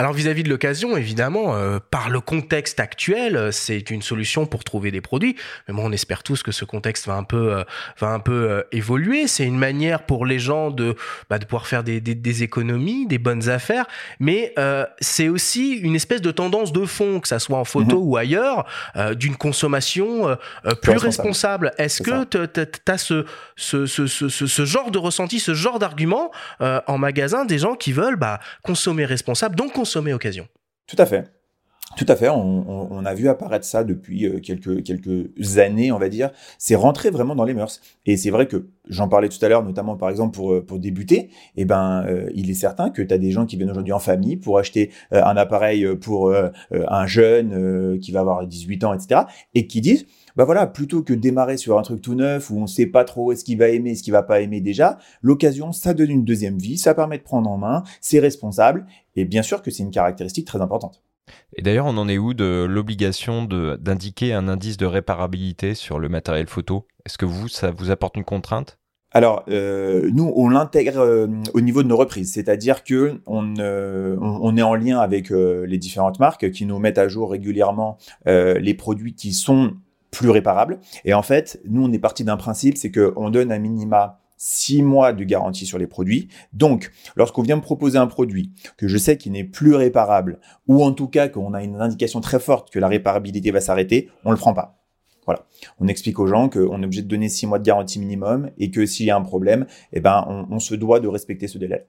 Alors vis-à-vis de l'occasion, évidemment, euh, par le contexte actuel, euh, c'est une solution pour trouver des produits. Mais bon, on espère tous que ce contexte va un peu, euh, va un peu évoluer. C'est une manière pour les gens de, bah, de pouvoir faire des, des, des, économies, des bonnes affaires. Mais c'est aussi une espèce de tendance de fond, que ça soit en photo mhm. ou ailleurs, d'une consommation plus responsable. Est-ce que tu as ce, ce, ce, ce, ce genre de ressenti, ce genre d'argument en magasin des gens qui veulent bah, consommer responsable, donc consommer occasion. Tout à fait. Tout à fait, on, a vu apparaître ça depuis euh, quelques, quelques années, on va dire. C'est rentré vraiment dans les mœurs. Et c'est vrai que, j'en parlais tout à l'heure, notamment par exemple pour, euh, pour débuter, eh ben, euh, il est certain que tu as des gens qui viennent aujourd'hui en famille pour acheter un appareil pour un jeune qui va avoir 18 ans, etc. Et qui disent, bah voilà, plutôt que démarrer sur un truc tout neuf où on sait pas trop est-ce qu'il va aimer, ce qu'il va pas aimer déjà, l'occasion, ça donne une deuxième vie, ça permet de prendre en main, c'est responsable, et bien sûr que c'est une caractéristique très importante. Et d'ailleurs, on en est où de l'obligation d'indiquer un indice de réparabilité sur le matériel photo? Est-ce que vous, ça vous apporte une contrainte? Alors, euh, nous, on l'intègre euh, au niveau de nos reprises, c'est-à-dire que on, euh, on, est en lien avec les différentes marques qui nous mettent à jour régulièrement les produits qui sont plus réparables. Et en fait, nous, on est parti d'un principe, c'est qu'on donne un minima six mois de garantie sur les produits. Donc, lorsqu'on vient me proposer un produit que je sais qu'il n'est plus réparable, ou en tout cas qu'on a une indication très forte que la réparabilité va s'arrêter, on le prend pas. Voilà. On explique aux gens qu'on est obligé de donner six mois de garantie minimum et que s'il y a un problème, eh ben, on se doit de respecter ce délai.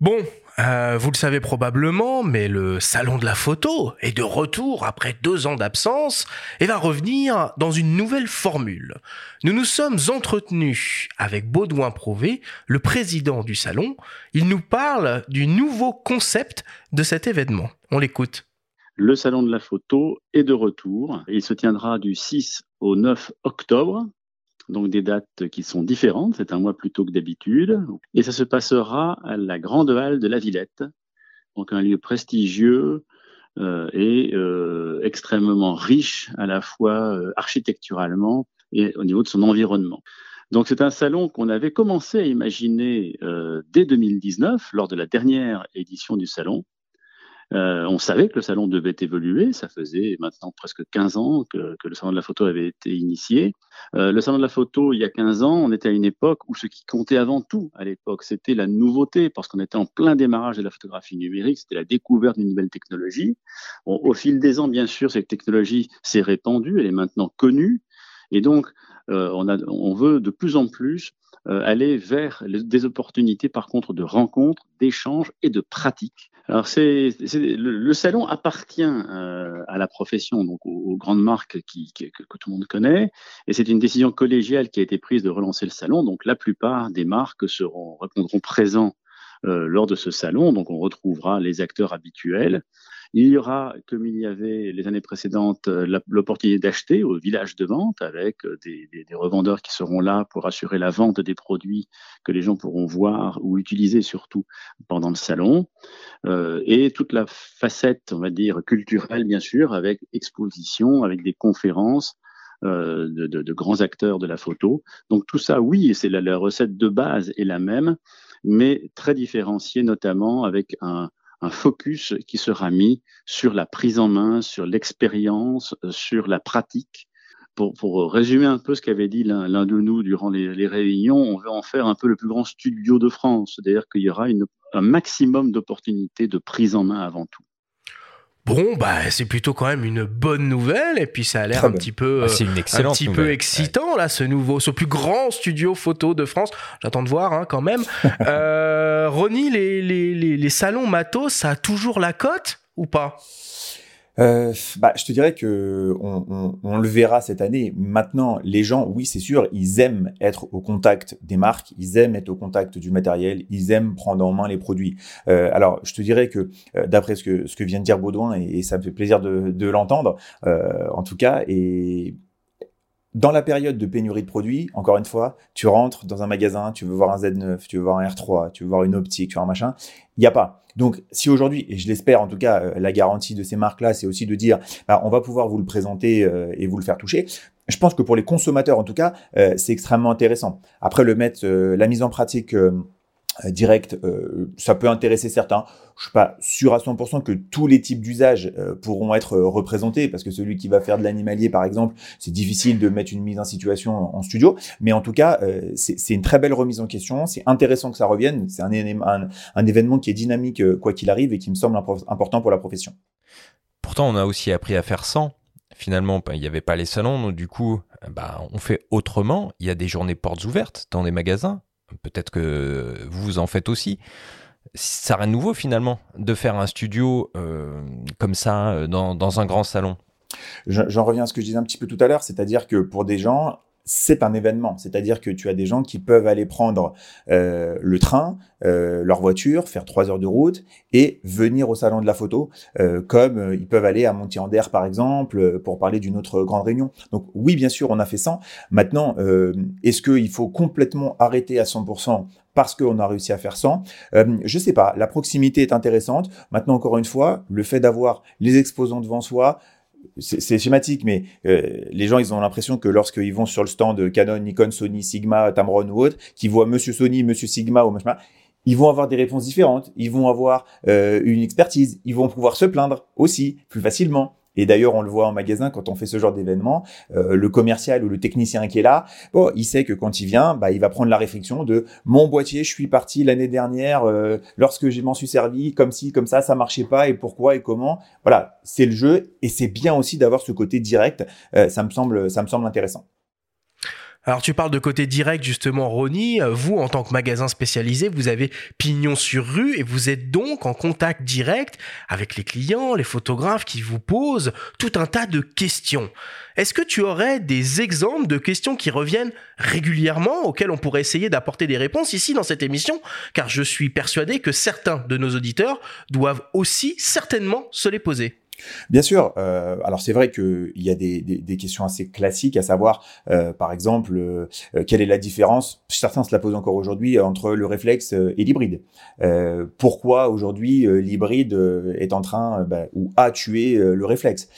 Bon, euh, vous le savez probablement, mais le salon de la photo est de retour après deux ans d'absence et va revenir dans une nouvelle formule. Nous nous sommes entretenus avec Baudouin Prouvé, le président du salon. Il nous parle du nouveau concept de cet événement. On l'écoute. Le salon de la photo est de retour. Il se tiendra du 6 au 9 octobre donc des dates qui sont différentes, c'est un mois plus tôt que d'habitude, et ça se passera à la Grande Halle de la Villette, donc un lieu prestigieux euh, et euh, extrêmement riche à la fois euh, architecturalement et au niveau de son environnement. Donc c'est un salon qu'on avait commencé à imaginer dès 2019, lors de la dernière édition du salon, euh, on savait que le salon devait évoluer. Ça faisait maintenant presque 15 ans que, le salon de la photo avait été initié. Euh, le salon de la photo, il y a 15 ans, on était à une époque où ce qui comptait avant tout à l'époque, c'était la nouveauté, parce qu'on était en plein démarrage de la photographie numérique, c'était la découverte d'une nouvelle technologie. au fil des ans, bien sûr, cette technologie s'est répandue, elle est maintenant connue. Et donc, euh, on, a, on veut de plus en plus euh, aller vers des opportunités, par contre, de rencontres, d'échanges et de pratiques. Alors, c'est, le, salon appartient euh, à la profession, donc aux, grandes marques qui, que, tout le monde connaît, et c'est une décision collégiale qui a été prise de relancer le salon. Donc, la plupart des marques seront répondront présents euh, lors de ce salon. Donc, on retrouvera les acteurs habituels. Il y aura, comme il y avait les années précédentes, euh, l'opportunité d'acheter au village de vente avec euh, des, revendeurs qui seront là pour assurer la vente des produits que les gens pourront voir ou utiliser surtout pendant le salon. Euh, et toute la facette, on va dire, culturelle, bien sûr, avec exposition, avec des conférences. De, grands acteurs de la photo. Donc tout ça, oui, c'est la recette de base est la même, mais très différenciée, notamment avec un, un focus qui sera mis sur la prise en main, sur l'expérience, euh, sur la pratique. Pour, pour, résumer un peu ce qu'avait dit l'un de nous durant les, réunions, on veut en faire un peu le plus grand studio de France, c'est-à-dire qu'il y aura une, un maximum d'opportunités de prise en main avant tout. Bon, bah, c'est plutôt quand même une bonne nouvelle, et puis ça a l'air un petit peu, ah, une un petit peu excitant là, ce nouveau, ce plus grand studio photo de France. J'attends de voir hein, quand même. euh, Ronnie, les, les, les, les salons matos, ça a toujours la cote ou pas? Euh, bah, je te dirais que on, on, on, le verra cette année. Maintenant, les gens, oui, c'est sûr, ils aiment être au contact des marques, ils aiment être au contact du matériel, ils aiment prendre en main les produits. Euh, alors, je te dirais que euh, d'après ce que ce que vient de dire Baudouin, et, ça me fait plaisir de, de l'entendre, euh, en tout cas, et dans la période de pénurie de produits, encore une fois, tu rentres dans un magasin, tu veux voir un Z9, tu veux voir un R3, tu veux voir une optique, tu voir un machin, il n'y a pas. Donc, si aujourd'hui, et je l'espère en tout cas, euh, la garantie de ces marques-là, c'est aussi de dire, bah, on va pouvoir vous le présenter euh, et vous le faire toucher. Je pense que pour les consommateurs, en tout cas, euh, c'est extrêmement intéressant. Après, le mettre, la mise en pratique euh, direct, euh, ça peut intéresser certains. Je suis pas sûr à 100% que tous les types d'usages euh, pourront être représentés, parce que celui qui va faire de l'animalier, par exemple, c'est difficile de mettre une mise en situation en, studio. Mais en tout cas, c'est une très belle remise en question. C'est intéressant que ça revienne. C'est un, événement qui est dynamique quoi qu'il arrive et qui me semble important pour la profession. Pourtant, on a aussi appris à faire sans. Finalement, il n'y avait pas les salons, donc du coup, bah, on fait autrement. Il y a des journées portes ouvertes dans les magasins peut-être que vous en faites aussi. Ça rien de nouveau finalement de faire un studio euh, comme ça euh, dans, dans, un grand salon. J'en reviens à ce que je disais un petit peu tout à l'heure, c'est-à-dire que pour des gens, c'est un événement. C'est-à-dire que tu as des gens qui peuvent aller prendre euh, le train, euh, leur voiture, faire trois heures de route et venir au salon de la photo, euh, comme ils peuvent aller à Montier-en-Der par exemple, pour parler d'une autre grande réunion. Donc oui, bien sûr, on a fait ça. Maintenant, est-ce qu'il faut complètement arrêter à 100% parce qu'on a réussi à faire ça? Euh, je sais pas, la proximité est intéressante. Maintenant, encore une fois, le fait d'avoir les exposants devant soi, c'est schématique, mais euh, les gens, ils ont l'impression que lorsqu'ils vont sur le stand Canon, Nikon, Sony, Sigma, Tamron ou autre, qu'ils voient Monsieur Sony, Monsieur Sigma ou machin, ils vont avoir des réponses différentes, ils vont avoir euh, une expertise, ils vont pouvoir se plaindre aussi plus facilement. Et d'ailleurs, on le voit en magasin quand on fait ce genre d'événement, euh, le commercial ou le technicien qui est là, bon, il sait que quand il vient, bah, il va prendre la réflexion de mon boîtier, je suis parti l'année dernière euh, lorsque je m'en suis servi comme si, comme ça, ça marchait pas et pourquoi et comment? Voilà, c'est le jeu et c'est bien aussi d'avoir ce côté direct. Euh, ça me semble, ça me semble intéressant. Alors tu parles de côté direct justement Ronnie, vous en tant que magasin spécialisé, vous avez pignon sur rue et vous êtes donc en contact direct avec les clients, les photographes qui vous posent tout un tas de questions. Est-ce que tu aurais des exemples de questions qui reviennent régulièrement auxquelles on pourrait essayer d'apporter des réponses ici dans cette émission? Car je suis persuadé que certains de nos auditeurs doivent aussi certainement se les poser. Bien sûr. Euh, alors c'est vrai qu'il y a des, des, questions assez classiques, à savoir, euh, par exemple, euh, quelle est la différence Certains se la posent encore aujourd'hui entre le réflexe et l'hybride. pourquoi aujourd'hui l'hybride est en train bah, ou a tué le réflexe?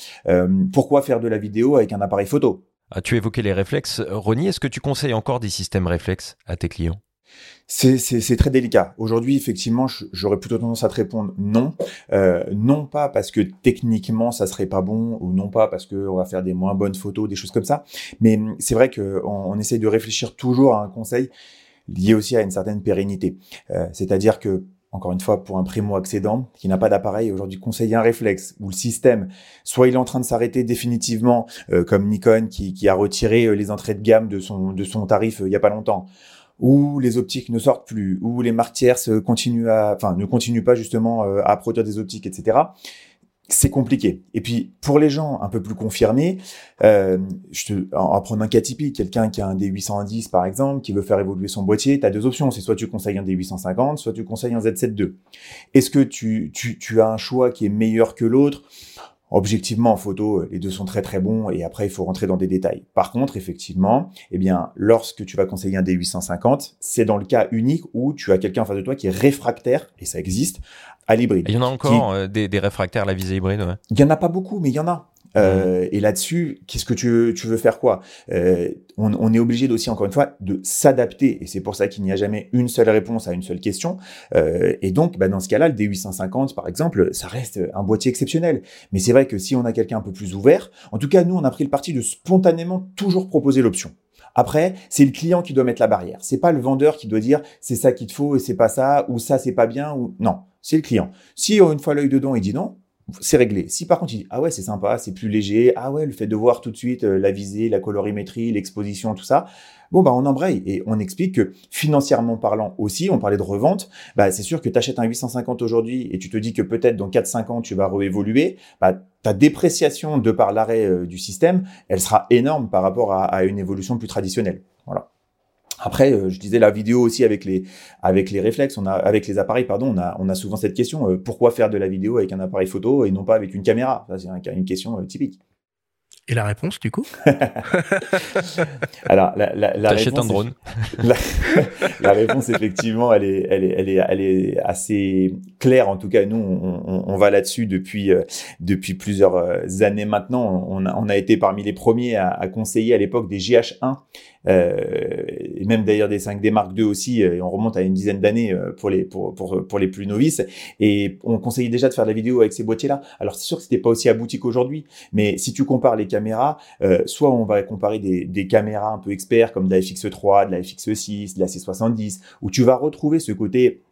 Pourquoi faire de la vidéo avec un appareil photo? Ah, Tu évoquais les réflexes? Ronnie, est-ce que tu conseilles encore des systèmes réflexes à tes clients? C'est très délicat. Aujourd'hui, effectivement, j'aurais plutôt tendance à te répondre non. Euh, non pas parce que techniquement ça serait pas bon, ou non pas parce qu'on va faire des moins bonnes photos, des choses comme ça. Mais c'est vrai qu'on on essaye de réfléchir toujours à un conseil lié aussi à une certaine pérennité. Euh, c'est-à-dire que encore une fois, pour un primo-accédant qui n'a pas d'appareil, aujourd'hui conseiller un réflexe ou le système, soit il est en train de s'arrêter définitivement, euh, comme Nikon qui, qui, a retiré les entrées de gamme de son, de son tarif il y a pas longtemps, où les optiques ne sortent plus, où les marques tierces continuent à, enfin, ne continuent pas justement euh, à produire des optiques, etc. C'est compliqué. Et puis pour les gens un peu plus confirmés, euh, je te, en, prendre un cas typique, quelqu'un qui a un D810 par exemple, qui veut faire évoluer son boîtier, tu as deux options. C'est soit tu conseilles un D850, soit tu conseilles un Z7 II. Est-ce que tu, tu, tu as un choix qui est meilleur que l'autre? Objectivement, en photo, les deux sont très très bons et après il faut rentrer dans des détails. Par contre, effectivement, eh bien, lorsque tu vas conseiller un D850, c'est dans le cas unique où tu as quelqu'un en face de toi qui est réfractaire, et ça existe, à l'hybride. Il y en a encore euh, des, réfractaires à la visée hybride. Ouais. Il y en a pas beaucoup, mais il y en a. Euh, et là-dessus, qu'est-ce que tu, tu, veux faire quoi? Euh, on, on, est obligé aussi, encore une fois, de s'adapter. Et c'est pour ça qu'il n'y a jamais une seule réponse à une seule question. Euh, et donc, bah, dans ce cas-là, le D850, par exemple, ça reste un boîtier exceptionnel. Mais c'est vrai que si on a quelqu'un un peu plus ouvert, en tout cas, nous, on a pris le parti de spontanément toujours proposer l'option. Après, c'est le client qui doit mettre la barrière. C'est pas le vendeur qui doit dire c'est ça qu'il te faut et c'est pas ça ou ça c'est pas bien ou non. C'est le client. Si une fois l'œil dedans, il dit non, c'est réglé. Si par contre il dit ah ouais c'est sympa, c'est plus léger, ah ouais le fait de voir tout de suite euh, la visée, la colorimétrie, l'exposition, tout ça, bon bah on embraye et on explique que financièrement parlant aussi, on parlait de revente, bah c'est sûr que tu achètes un 850 aujourd'hui et tu te dis que peut-être dans 4-5 ans tu vas réévoluer, bah ta dépréciation de par l'arrêt euh, du système, elle sera énorme par rapport à, à une évolution plus traditionnelle. Voilà. Après, euh, je disais la vidéo aussi avec les avec les réflexes, on a avec les appareils, pardon, on a on a souvent cette question euh, pourquoi faire de la vidéo avec un appareil photo et non pas avec une caméra? Ça c'est une question euh, typique. Et la réponse, du coup? Alors, la, la, la T'achètes réponse, un drone. la, la réponse, effectivement, elle est, elle est, elle est, elle est assez claire. En tout cas, nous, on, on, on va là-dessus depuis, euh, depuis plusieurs euh, années maintenant. On a, on a été parmi les premiers à, à conseiller à l'époque des GH1, euh, et même d'ailleurs des 5D Mark II aussi. euh, Et on remonte à une dizaine d'années euh, pour les, pour, pour, pour les plus novices. Et on conseillait déjà de faire de la vidéo avec ces boîtiers-là. Alors, c'est sûr que c'était pas aussi abouti qu'aujourd'hui, mais si tu compares les caméras, euh, soit on va comparer des, des caméras un peu experts comme de la FX3, de la FX6, de la C70, où tu vas retrouver ce côté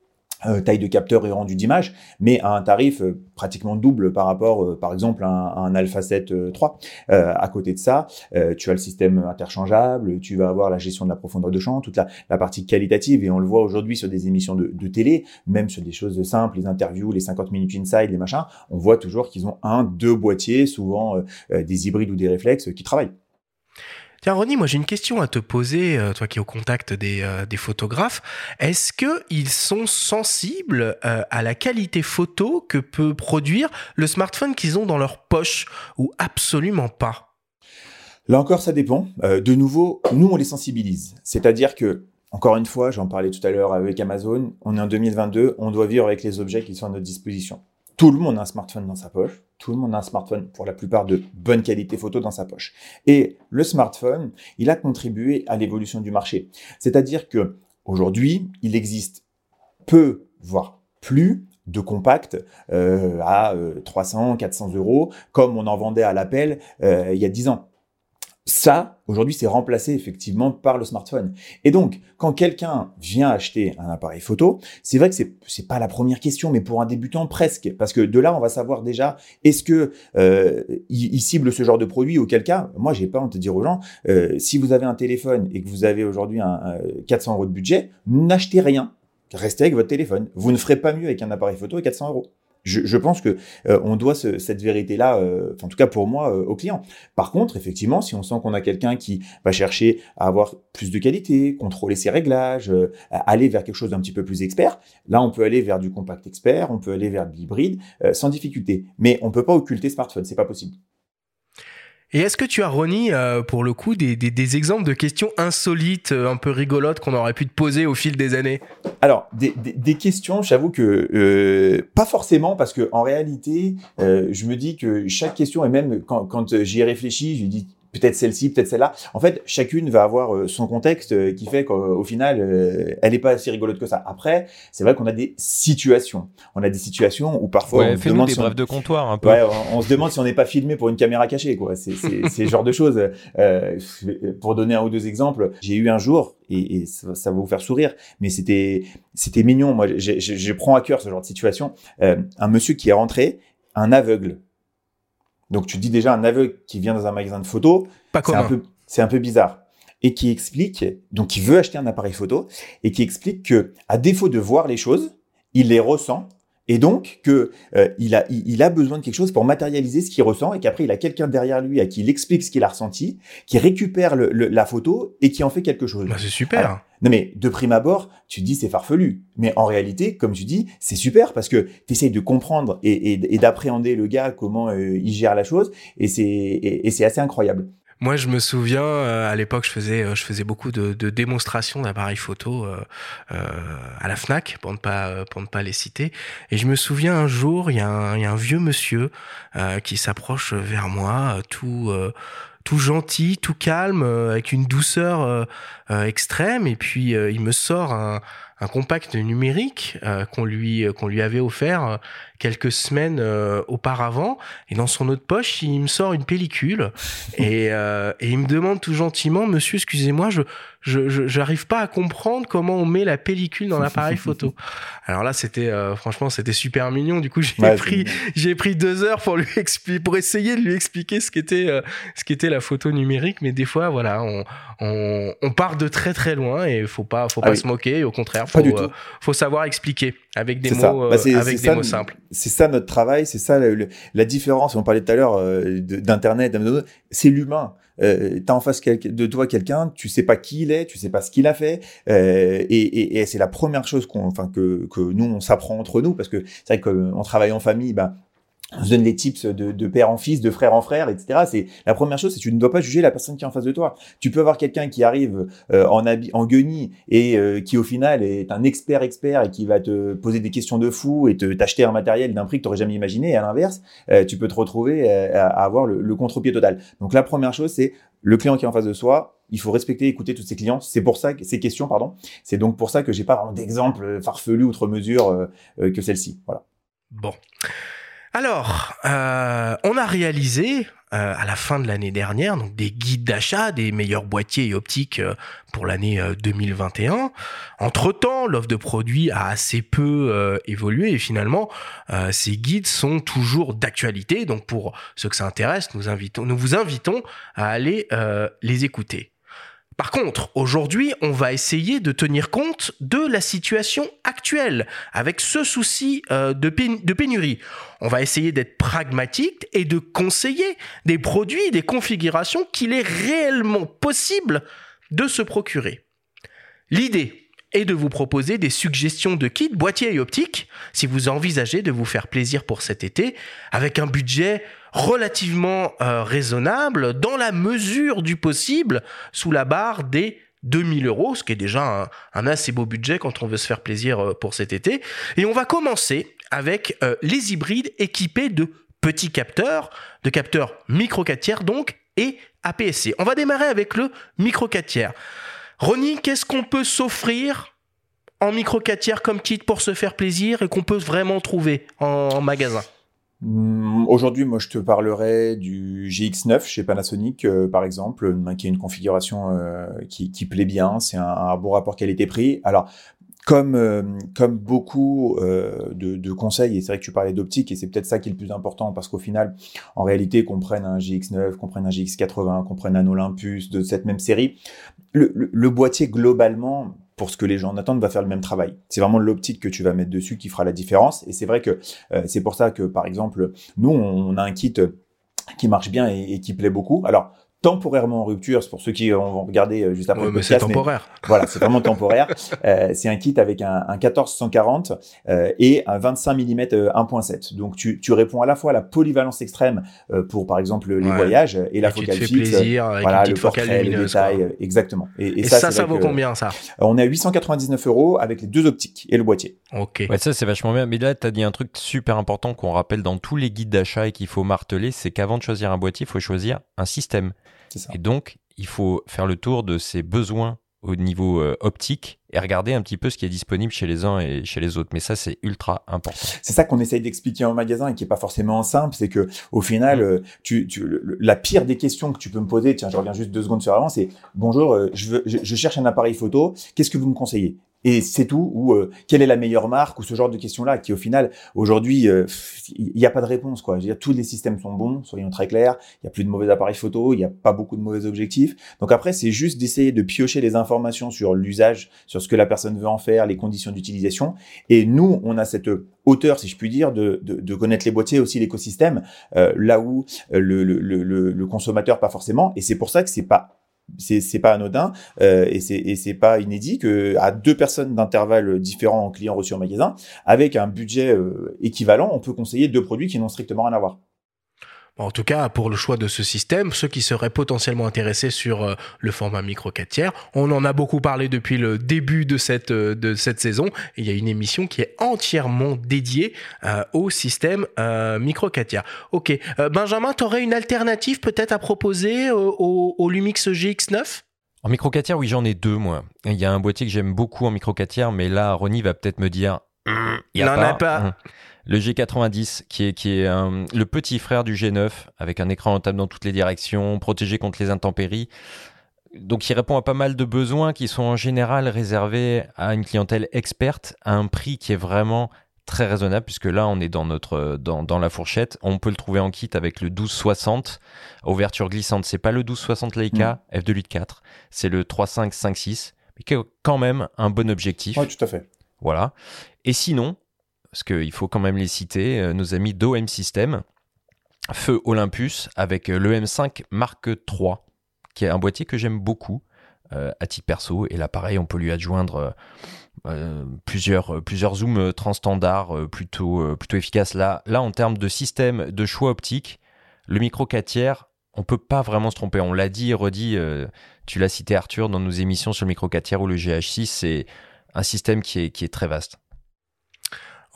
taille de capteur et rendu d'image, mais à un tarif euh, pratiquement double par rapport, euh, par exemple, à un, à un Alpha 7 euh, 3. Euh, à côté de ça, euh, tu as le système interchangeable, tu vas avoir la gestion de la profondeur de champ, toute la, la partie qualitative, et on le voit aujourd'hui sur des émissions de, de télé, même sur des choses simples, les interviews, les 50 minutes inside, les machins, on voit toujours qu'ils ont un, deux boîtiers, souvent euh, euh, des hybrides ou des réflexes, qui travaillent. Tiens, Ronnie, moi j'ai une question à te poser, euh, toi qui es au contact des, euh, photographes. Est-ce qu'ils sont sensibles euh, à la qualité photo que peut produire le smartphone qu'ils ont dans leur poche ou absolument pas? Là encore, ça dépend. De nouveau, nous, on les sensibilise. C'est-à-dire que, encore une fois, j'en parlais tout à l'heure avec Amazon, on est en 2022, on doit vivre avec les objets qui sont à notre disposition. Tout le monde a un smartphone dans sa poche. Tout le monde a un smartphone, pour la plupart, de bonne qualité photo dans sa poche. Et le smartphone, il a contribué à l'évolution du marché. C'est-à-dire que, aujourd'hui, il existe peu, voire plus, de compacts euh, à euh, 300, 400 euros, comme on en vendait à l'appel euh, il y a 10 ans. Ça, aujourd'hui, c'est remplacé effectivement par le smartphone. Et donc, quand quelqu'un vient acheter un appareil photo, c'est vrai que c'est c'est pas la première question, mais pour un débutant presque, parce que de là, on va savoir déjà est-ce que euh, il, cible ce genre de produit. Auquel cas, moi, j'ai pas honte de dire aux gens, euh, si vous avez un téléphone et que vous avez aujourd'hui un, un 400 euros de budget, n'achetez rien. Restez avec votre téléphone. Vous ne ferez pas mieux avec un appareil photo à 400 euros. Je, pense que euh, on doit ce- cette vérité-là, euh, en tout cas pour moi, euh, au client. Par contre, effectivement, si on sent qu'on a quelqu'un qui va chercher à avoir plus de qualité, contrôler ses réglages, aller vers quelque chose d'un petit peu plus expert, là, on peut aller vers du compact expert, on peut aller vers de l'hybride sans difficulté. Mais on peut pas occulter smartphone, c'est pas possible. Et est-ce que tu as, Ronnie, euh, pour le coup, des, des, des exemples de questions insolites, euh, un peu rigolotes qu'on aurait pu te poser au fil des années? Alors, des, des, questions, j'avoue que euh, pas forcément, parce que en réalité, euh, je me dis que chaque question, et même quand, quand j'y ai réfléchi, je dis peut-être celle-ci, peut-être celle-là. En fait, chacune va avoir euh, son contexte euh, qui fait qu'au final, euh, elle n'est pas si rigolote que ça. Après, c'est vrai qu'on a des situations. On a des situations où parfois Ouais, on se demande des si on- de comptoir un peu. Ouais, on, on se demande si on n'est pas filmé pour une caméra cachée, quoi. C'est ce genre de choses. Euh, pour donner un ou deux exemples, j'ai eu un jour, et, et ça, ça va vous faire sourire, mais c'était c'était mignon. Moi, je prends à cœur ce genre de situation. Euh, un monsieur qui est rentré, un aveugle. Donc tu dis déjà un aveugle qui vient dans un magasin de photos, c'est un peu c'est un peu bizarre. Et qui explique donc il veut acheter un appareil photo et qui explique que à défaut de voir les choses, il les ressent et donc que euh, il a il, a besoin de quelque chose pour matérialiser ce qu'il ressent et qu'après il a quelqu'un derrière lui à qui il explique ce qu'il a ressenti, qui récupère le- le- la photo et qui en fait quelque chose. Bah, c'est super. Alors, non mais de prime abord, tu te dis c'est farfelu. Mais en réalité, comme tu dis, c'est super parce que tu essayes de comprendre et, et- et d'appréhender le gars, comment euh, il gère la chose. Et c'est et, et c'est assez incroyable. Moi, je me souviens, euh, à l'époque, je faisais, euh, je faisais beaucoup de, de démonstrations d'appareils photo euh, euh, à la Fnac, pour ne pas, euh, pour ne pas les citer. Et je me souviens un jour, il y, a un- il y a un vieux monsieur euh, qui s'approche vers moi, tout, tout gentil, tout calme, euh, avec une douceur euh, extrême. Et puis, il me sort un, un compact numérique qu'on lui, qu'on lui avait offert quelques semaines euh, auparavant. Et dans son autre poche, il me sort une pellicule et, euh, et il me demande tout gentiment, monsieur, excusez-moi, je je je- j'arrive pas à comprendre comment on met la pellicule dans l'appareil photo. Alors là, c'était euh, franchement, c'était super mignon. Du coup, j'ai Ouais, pris j'ai pris deux heures pour lui expliquer, pour essayer de lui expliquer ce qu'était euh, ce qu'était la photo numérique. Mais des fois, voilà, on on, on part de très très loin et faut pas faut Ah pas oui. se moquer. Au contraire, Pas faut du tout. euh, faut savoir expliquer avec des mots ça. Bah, c'est- avec c'est des ça, mots simples. C'est ça notre travail, c'est ça la différence. On parlait tout à l'heure euh, d'internet, c'est l'humain. Euh, T'as en face de toi quelqu'un, tu sais pas qui il est, tu sais pas ce qu'il a fait, euh, et, et, et c'est la première chose qu'on, enfin que, que nous on s'apprend entre nous parce que c'est vrai qu'on travaille en famille, bah on se donne les tips de, de, père en fils, de frère en frère, etc. C'est la première chose, c'est que tu ne dois pas juger la personne qui est en face de toi. Tu peux avoir quelqu'un qui arrive euh, en habit, en guenille et euh, qui au final est un expert expert et qui va te poser des questions de fou et te t'acheter un matériel d'un prix que tu n'aurais jamais imaginé. Et à l'inverse, euh, tu peux te retrouver à, avoir le, le contre-pied total. Donc la première chose, c'est le client qui est en face de soi. Il faut respecter, écouter tous ses clients. C'est pour ça que ces questions, pardon. C'est donc pour ça que j'ai pas d'exemple farfelu outre mesure que celle-ci. Voilà. Bon. Alors, euh, on a réalisé euh, à la fin de l'année dernière donc des guides d'achat des meilleurs boîtiers et optiques euh, pour l'année 2021. Entre-temps, l'offre de produits a assez peu évolué et finalement, ces guides sont toujours d'actualité. Donc pour ceux que ça intéresse, nous, vous invitons à aller les écouter. Par contre, aujourd'hui, on va essayer de tenir compte de la situation actuelle, avec ce souci euh, de, pénurie. On va essayer d'être pragmatique et de conseiller des produits, des configurations qu'il est réellement possible de se procurer. L'idée est de vous proposer des suggestions de kits boîtiers et optiques si vous envisagez de vous faire plaisir pour cet été avec un budget relativement euh, raisonnable dans la mesure du possible sous la barre des 2000 euros, ce qui est déjà un, assez beau budget quand on veut se faire plaisir euh, pour cet été. Et on va commencer avec euh, les hybrides équipés de petits capteurs, de capteurs micro 4 tiers donc, et APS-C. On va démarrer avec le micro 4 tiers. Ronnie, qu'est-ce qu'on peut s'offrir en micro 4 tiers comme kit pour se faire plaisir et qu'on peut vraiment trouver en magasin? Aujourd'hui, moi, je te parlerai du GX9 chez Panasonic, euh, par exemple, euh, qui est une configuration euh, qui, qui, plaît bien. C'est un, un, bon rapport qualité-prix. Alors, comme, comme beaucoup de, de, conseils, et c'est vrai que tu parlais d'optique, et c'est peut-être ça qui est le plus important, parce qu'au final, en réalité, qu'on prenne un GX9, qu'on prenne un GX80, qu'on prenne un Olympus de cette même série, le, le, le boîtier, globalement, pour ce que les gens en attendent, va faire le même travail. C'est vraiment l'optique que tu vas mettre dessus qui fera la différence. Et c'est vrai que euh, c'est pour ça que, par exemple, nous, on a un kit qui marche bien et, et qui plaît beaucoup. Alors, temporairement en rupture. C'est pour ceux qui vont regarder euh, juste après ouais, le podcast. C'est temporaire. voilà, c'est vraiment temporaire. Euh, c'est un kit avec un, un 14-140 euh, et un 25 mm 1.7. Donc tu, tu réponds à la fois à la polyvalence extrême euh, pour par exemple les ouais. voyages et la focale fixe. Plaisir, avec voilà, le portrait, le détail, quoi. exactement. Et, et, et ça, ça, ça vaut combien ça? On est à 899 euros avec les deux optiques et le boîtier. Ok. Ouais, ça c'est vachement bien. Mais là, tu as dit un truc super important qu'on rappelle dans tous les guides d'achat et qu'il faut marteler, c'est qu'avant de choisir un boîtier, il faut choisir un système. Et donc, il faut faire le tour de ses besoins au niveau euh, optique et regarder un petit peu ce qui est disponible chez les uns et chez les autres. Mais ça, c'est ultra important. C'est ça qu'on essaye d'expliquer en magasin et qui est pas forcément simple. C'est que au final, euh, tu, tu, la pire des questions que tu peux me poser, tiens, je reviens juste deux secondes sur avant, c'est bonjour, euh, je, veux, je, je, cherche un appareil photo. Qu'est-ce que vous me conseillez? Et c'est tout ou euh, quelle est la meilleure marque ou ce genre de questions là qui au final aujourd'hui il euh, n'y a pas de réponse quoi. Je veux dire tous les systèmes sont bons soyons très clairs. Il y a plus de mauvais appareils photo il n'y a pas beaucoup de mauvais objectifs. Donc après c'est juste d'essayer de piocher les informations sur l'usage sur ce que la personne veut en faire les conditions d'utilisation. Et nous on a cette hauteur si je puis dire de, de, de connaître les boîtiers aussi l'écosystème euh, là où euh, le, le, le, le consommateur pas forcément. Et c'est pour ça que c'est pas c'est pas anodin euh, et c'est pas inédit que à deux personnes d'intervalle différents en clients reçus en magasin avec un budget euh, équivalent on peut conseiller deux produits qui n'ont strictement rien à voir en tout cas, pour le choix de ce système, ceux qui seraient potentiellement intéressés sur euh, le format micro 4 tiers, on en a beaucoup parlé depuis le début de cette, euh, de cette saison. Et il y a une émission qui est entièrement dédiée euh, au système euh, micro 4 tiers. Ok, euh, Benjamin, tu aurais une alternative peut-être à proposer au, au Lumix GX9 en micro 4 tiers, oui, j'en ai deux, moi. Il y a un boîtier que j'aime beaucoup en micro 4 tiers, mais là, Ronnie va peut-être me dire. Il n'en a pas. Le G90 qui est, qui est un, le petit frère du G9 avec un écran rentable dans toutes les directions, protégé contre les intempéries. Donc il répond à pas mal de besoins qui sont en général réservés à une clientèle experte à un prix qui est vraiment très raisonnable puisque là on est dans notre dans, dans la fourchette. On peut le trouver en kit avec le 1260 ouverture glissante. C'est pas le 1260 Leica mmh. f2.8.4, c'est le 3556 mais qui est quand même un bon objectif. Oui, tout à fait. Voilà. Et sinon, parce qu'il faut quand même les citer, euh, nos amis d'OM System, Feu Olympus avec euh, le M5 Mark III, qui est un boîtier que j'aime beaucoup. à titre perso. Et là, pareil, on peut lui adjoindre plusieurs, plusieurs zooms transstandards plutôt, plutôt efficaces. Là, en termes de système de choix optique, le micro 4 tiers, on peut pas vraiment se tromper. On l'a dit et redit, tu l'as cité Arthur dans nos émissions sur le micro 4 tiers ou le GH6, c'est un système qui est très vaste.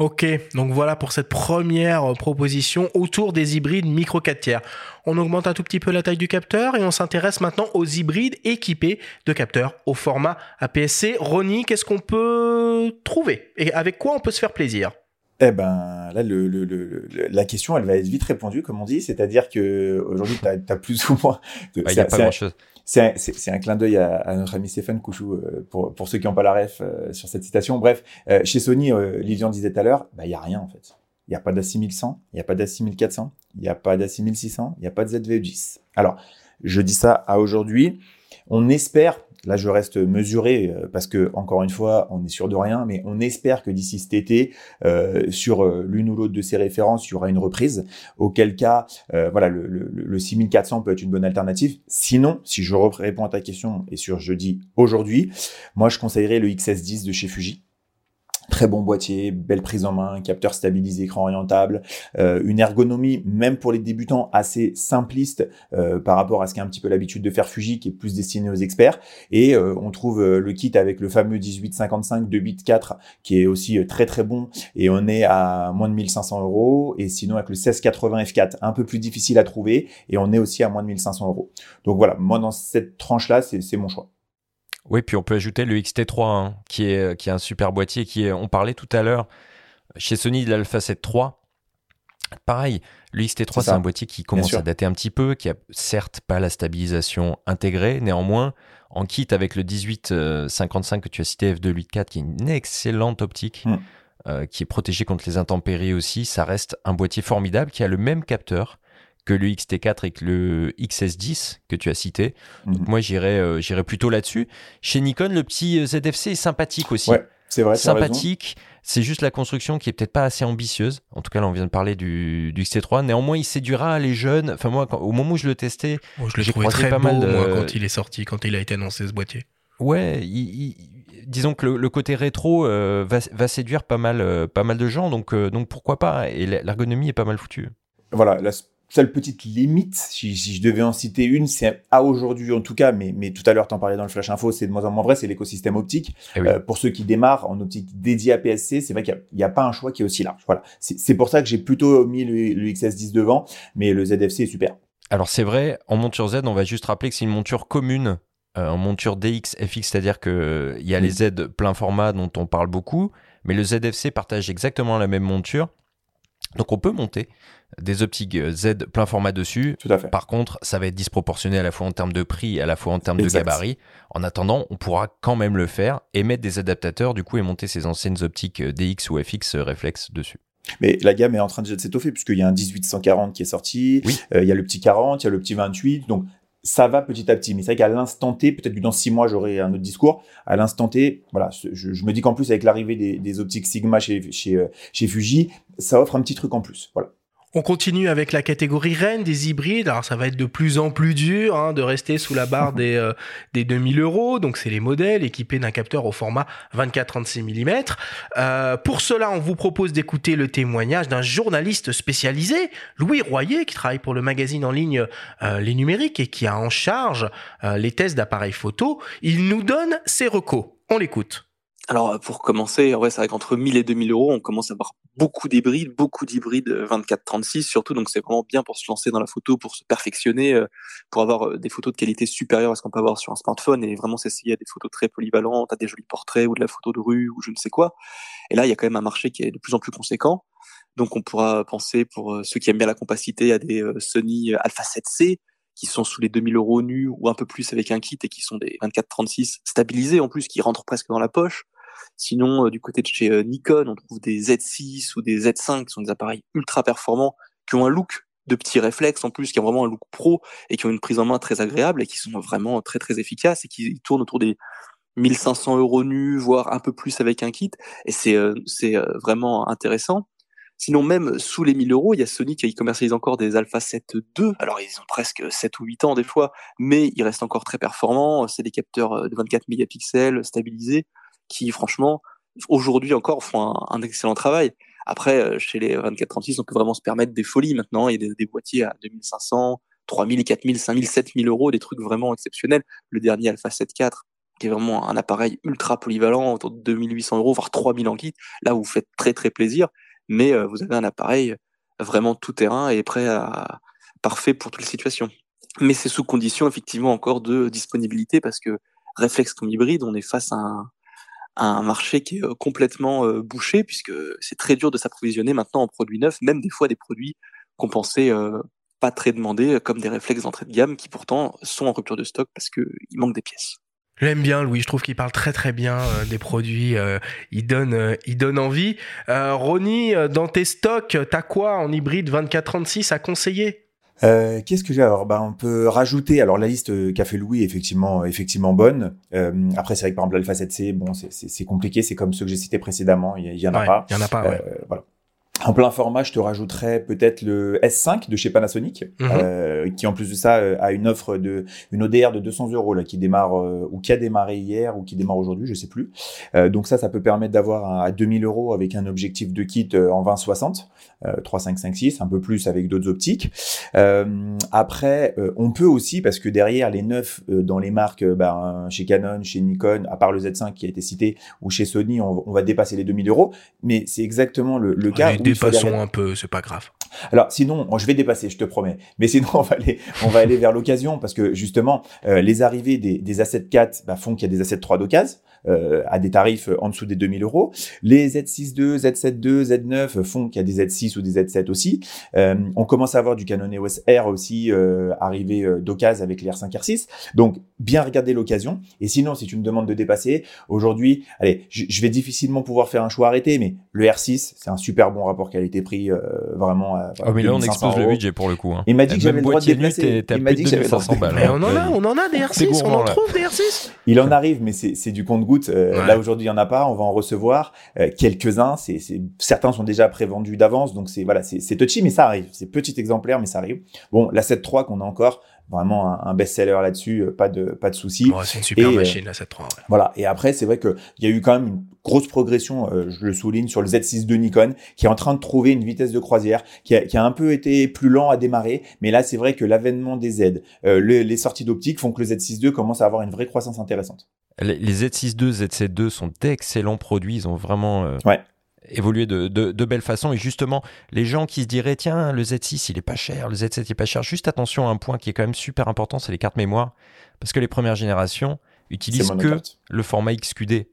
Ok, donc voilà pour cette première proposition autour des hybrides micro 4 tiers. On augmente un tout petit peu la taille du capteur et on s'intéresse maintenant aux hybrides équipés de capteurs au format APS-C. Ronnie, qu'est-ce qu'on peut trouver et avec quoi on peut se faire plaisir? Eh ben, là, le, la question, elle va être vite répondue, comme on dit. C'est-à-dire que aujourd'hui, tu as, plus ou moins. Il n'y a pas grand-chose c'est un, clin d'œil à, notre ami Stéphane Couchou, euh, pour, ceux qui n'ont pas la ref euh, sur cette citation. Bref, euh, chez Sony, Lilian disait tout à l'heure, bah, il n'y a rien en fait. Il n'y a pas d'A6100, il n'y a pas d'A6400, il n'y a pas d'A6600, il n'y a pas de ZV10. Alors, je dis ça à aujourd'hui. On espère Là, je reste mesuré euh, parce que, encore une fois, on est sûr de rien, mais on espère que d'ici cet été, euh, sur euh, l'une ou l'autre de ces références, il y aura une reprise. Auquel cas, voilà, le, le, le, 6400 peut être une bonne alternative. Sinon, si je réponds à ta question et sur je dis aujourd'hui, moi, je conseillerais le XS10 de chez Fuji Très bon boîtier, belle prise en main, capteur stabilisé, écran orientable, euh, une ergonomie, même pour les débutants, assez simpliste euh, par rapport à ce qu'est un petit peu l'habitude de faire Fuji, qui est plus destiné aux experts. Et euh, on trouve le kit avec le fameux 1855 de bit 4, qui est aussi très très bon, et on est à moins de 1500 euros. Et sinon avec le 1680 F4, un peu plus difficile à trouver, et on est aussi à moins de 1500 euros. Donc voilà, moi dans cette tranche-là, c'est mon choix. Oui, puis on peut ajouter le XT3, hein, qui, est, qui est un super boîtier, qui est, on parlait tout à l'heure chez Sony de l'Alpha 7 III. Pareil, le XT3, c'est un boîtier qui commence à dater un petit peu, qui a certes pas la stabilisation intégrée, néanmoins, en kit avec le 1855 que tu as cité, F284, qui est une excellente optique, hmm. euh, qui est protégée contre les intempéries aussi, ça reste un boîtier formidable qui a le même capteur, que le XT4 et que le XS10 que tu as cité. Donc mhm. moi, j'irais euh, j'irais plutôt là-dessus. Chez Nikon, le petit euh, ZFC est sympathique aussi. Ouais, c'est vrai. Sympathique. C'est juste la construction qui est peut-être pas assez ambitieuse. En tout cas, là, on vient de parler du, du XT3. Néanmoins, il séduira les jeunes. Enfin, moi, au moment où je le testais, oh, je l'ai trouvé très pas mal quand il est sorti, quand il a été annoncé ce boîtier. Ouais, disons que le, côté rétro euh, va, va, séduire pas mal, pas mal de gens, donc, donc pourquoi pas? Et l'ergonomie est pas mal foutue. Voilà, la, seule petite limite, si, je devais en citer une, c'est à aujourd'hui en tout cas, mais, mais tout à l'heure t'en parlais dans le flash info, c'est de moins en moins vrai, c'est l'écosystème optique. Eh euh, pour ceux qui démarrent en optique dédiée à PSC, c'est vrai qu'il n'y a, pas un choix qui est aussi large. Voilà, c'est pour ça que j'ai plutôt mis le, XS10 devant, mais le ZFC est super. Alors c'est vrai, en monture Z, on va juste rappeler que c'est une monture commune euh, en monture DX, FX, c'est-à-dire que il y a les Z plein format dont on parle beaucoup, mais le ZFC partage exactement la même monture. Donc on peut monter des optiques euh, Z plein format dessus. Tout à fait. Par contre, ça va être disproportionné à la fois en termes de prix et à la fois en termes de gabarit. En attendant, on pourra quand même le faire et mettre des adaptateurs du coup et monter ces anciennes optiques euh, DX ou FX euh, réflexe dessus. Mais la gamme est en train de s'étoffer puisqu'il y a un 1840 qui est sorti, il y a le petit 40, il y a le petit 28, donc ça va petit à petit. Mais c'est vrai qu'à l'instant T, peut-être que dans six mois, j'aurai un autre discours. À l'instant T, voilà, je, me dis qu'en plus, avec l'arrivée des, des, optiques Sigma chez, chez, chez Fuji, ça offre un petit truc en plus. Voilà. On continue avec la catégorie reine des hybrides. Alors ça va être de plus en plus dur hein, de rester sous la barre des, euh, des 2000 euros. Donc c'est les modèles équipés d'un capteur au format 24-36 mm. Euh, pour cela, on vous propose d'écouter le témoignage d'un journaliste spécialisé, Louis Royer, qui travaille pour le magazine en ligne euh, Les Numériques et qui a en charge euh, les tests d'appareils photo. Il nous donne ses recos. On l'écoute. Alors pour commencer, ouais, c'est vrai qu'entre 1000 et 2000 euros, on commence à avoir beaucoup d'hybrides, beaucoup d'hybrides 24-36 euh, surtout, donc c'est vraiment bien pour se lancer dans la photo, pour se perfectionner, euh, pour avoir euh, des photos de qualité supérieure à ce qu'on peut avoir sur un smartphone et vraiment s'essayer à des photos très polyvalentes, à des jolis portraits ou de la photo de rue ou je ne sais quoi. Et là, il y a quand même un marché qui est de plus en plus conséquent. Donc on pourra penser pour ceux qui aiment bien la compacité à des Sony Alpha 7C qui sont sous les 2000 euros nus ou un peu plus avec un kit et qui sont des 24-36 stabilisés en plus, qui rentrent presque dans la poche. Sinon, euh, du côté de chez euh, Nikon, on trouve des Z6 ou des Z5 qui sont des appareils ultra performants, qui ont un look de petits réflexes en plus, qui ont vraiment un look pro et qui ont une prise en main très agréable et qui sont vraiment très très efficaces et qui tournent autour des 1500 euros nus, voire un peu plus avec un kit. Et c'est euh, c'est vraiment intéressant. Sinon, même sous les 1000 euros, il y a Sony qui commercialise encore des Alpha 7 II. Alors, ils ont presque 7 ou 8 ans des fois, mais ils restent encore très performants. C'est des capteurs de 24 mégapixels stabilisés qui, franchement, aujourd'hui encore font un, excellent travail. Après, chez les 24-36, on peut vraiment se permettre des folies maintenant. Il y a des, boîtiers à 2500, 3000, 4000, 5000, 7000 euros, des trucs vraiment exceptionnels. Le dernier Alpha 7 IV, qui est vraiment un appareil ultra polyvalent, autour de 2800 euros, voire 3000 en kit. Là, vous faites très très plaisir, mais euh, vous avez un appareil vraiment tout terrain et prêt à parfait pour toutes les situations. Mais c'est sous condition effectivement encore de disponibilité parce que réflexe comme hybride, on est face à un, un marché qui est euh, complètement euh, bouché puisque c'est très dur de s'approvisionner maintenant en produits neufs, même des fois des produits qu'on pensait pas très demandés, comme des réflexes d'entrée de gamme qui pourtant sont en rupture de stock parce qu'il manque des pièces. J'aime bien Louis, je trouve qu'il parle très très bien euh, des produits, euh, il, donne, euh, il donne envie. Ronnie, dans tes stocks, t'as quoi en hybride 2436 à conseiller? Qu'est-ce que j'ai alors? Bah, On peut rajouter, alors la liste qu'a fait Louis est effectivement, effectivement bonne. après, c'est vrai que par exemple l'Alpha 7C, bon, c'est compliqué, c'est comme ceux que j'ai cités précédemment, il y, en a pas. Il y en a pas, ouais. voilà. En plein format, je te rajouterais peut-être le S5 de chez Panasonic, mhm. euh, qui en plus de ça euh, a une offre de une ODR de 200 euros là qui démarre euh, ou qui a démarré hier ou qui démarre aujourd'hui, je sais plus. donc ça, ça peut permettre d'avoir à 2000 euros avec un objectif de kit en 20-60, 3, 5, 5, 6, un peu plus avec d'autres optiques. après, on peut aussi parce que derrière les neufs dans les marques, bah, chez Canon, chez Nikon, à part le Z5 qui a été cité, ou chez Sony, on, va dépasser les 2000 euros. Mais c'est exactement le, le cas dépassons un peu, c'est pas grave. Alors sinon, je vais dépasser, je te promets. Mais sinon, on va aller, on va aller vers l'occasion parce que justement, euh, les arrivées des, des Asset 4 bah, font qu'il y a des Asset 3 d'occasion. Euh, à des tarifs en dessous des 2000 euros. Les Z6 Z7 Z9 font qu'il y a des Z6 ou des Z7 aussi. Euh, on commence à avoir du Canon EOS R aussi euh, arrivé d'occasion avec les R5 R6. Donc bien regarder l'occasion. Et sinon, si tu me demandes de dépasser, aujourd'hui, allez, je vais difficilement pouvoir faire un choix arrêté, mais le R6, c'est un super bon rapport qualité-prix, vraiment. oh, mais là, on expose le budget pour le coup. Hein. Il m'a dit que j'avais le droit de déplacer. Il m'a dit que j'avais Mais on en a, on en a des R6, on en trouve des R6. Il en arrive, mais c'est du compte euh, là aujourd'hui, il y en a pas. On va en recevoir euh, quelques-uns. C'est, certains sont déjà prévendus d'avance, donc c'est voilà, c'est touchy, mais ça arrive. C'est petit exemplaire, mais ça arrive. Bon, la 7.3 qu'on a encore, vraiment un, best-seller là-dessus, euh, pas de pas de souci. c'est une super machine la 7.3. Ouais. Voilà. Et après, c'est vrai que il y a eu quand même une grosse progression, je le souligne, sur le Z6 de Nikon, qui est en train de trouver une vitesse de croisière, qui a, qui a un peu été plus lent à démarrer, mais là, c'est vrai que l'avènement des Z, les sorties d'optique font que le Z6 II commence à avoir une vraie croissance intéressante. Les Z6-2, Z7-2 sont d'excellents produits. Ils ont vraiment euh, évolué de, de, belle façon. Et justement, les gens qui se diraient, tiens, le Z6, il est pas cher, le Z7, il est pas cher. Juste attention à un point qui est quand même super important, c'est les cartes mémoire. Parce que les premières générations utilisent que le format XQD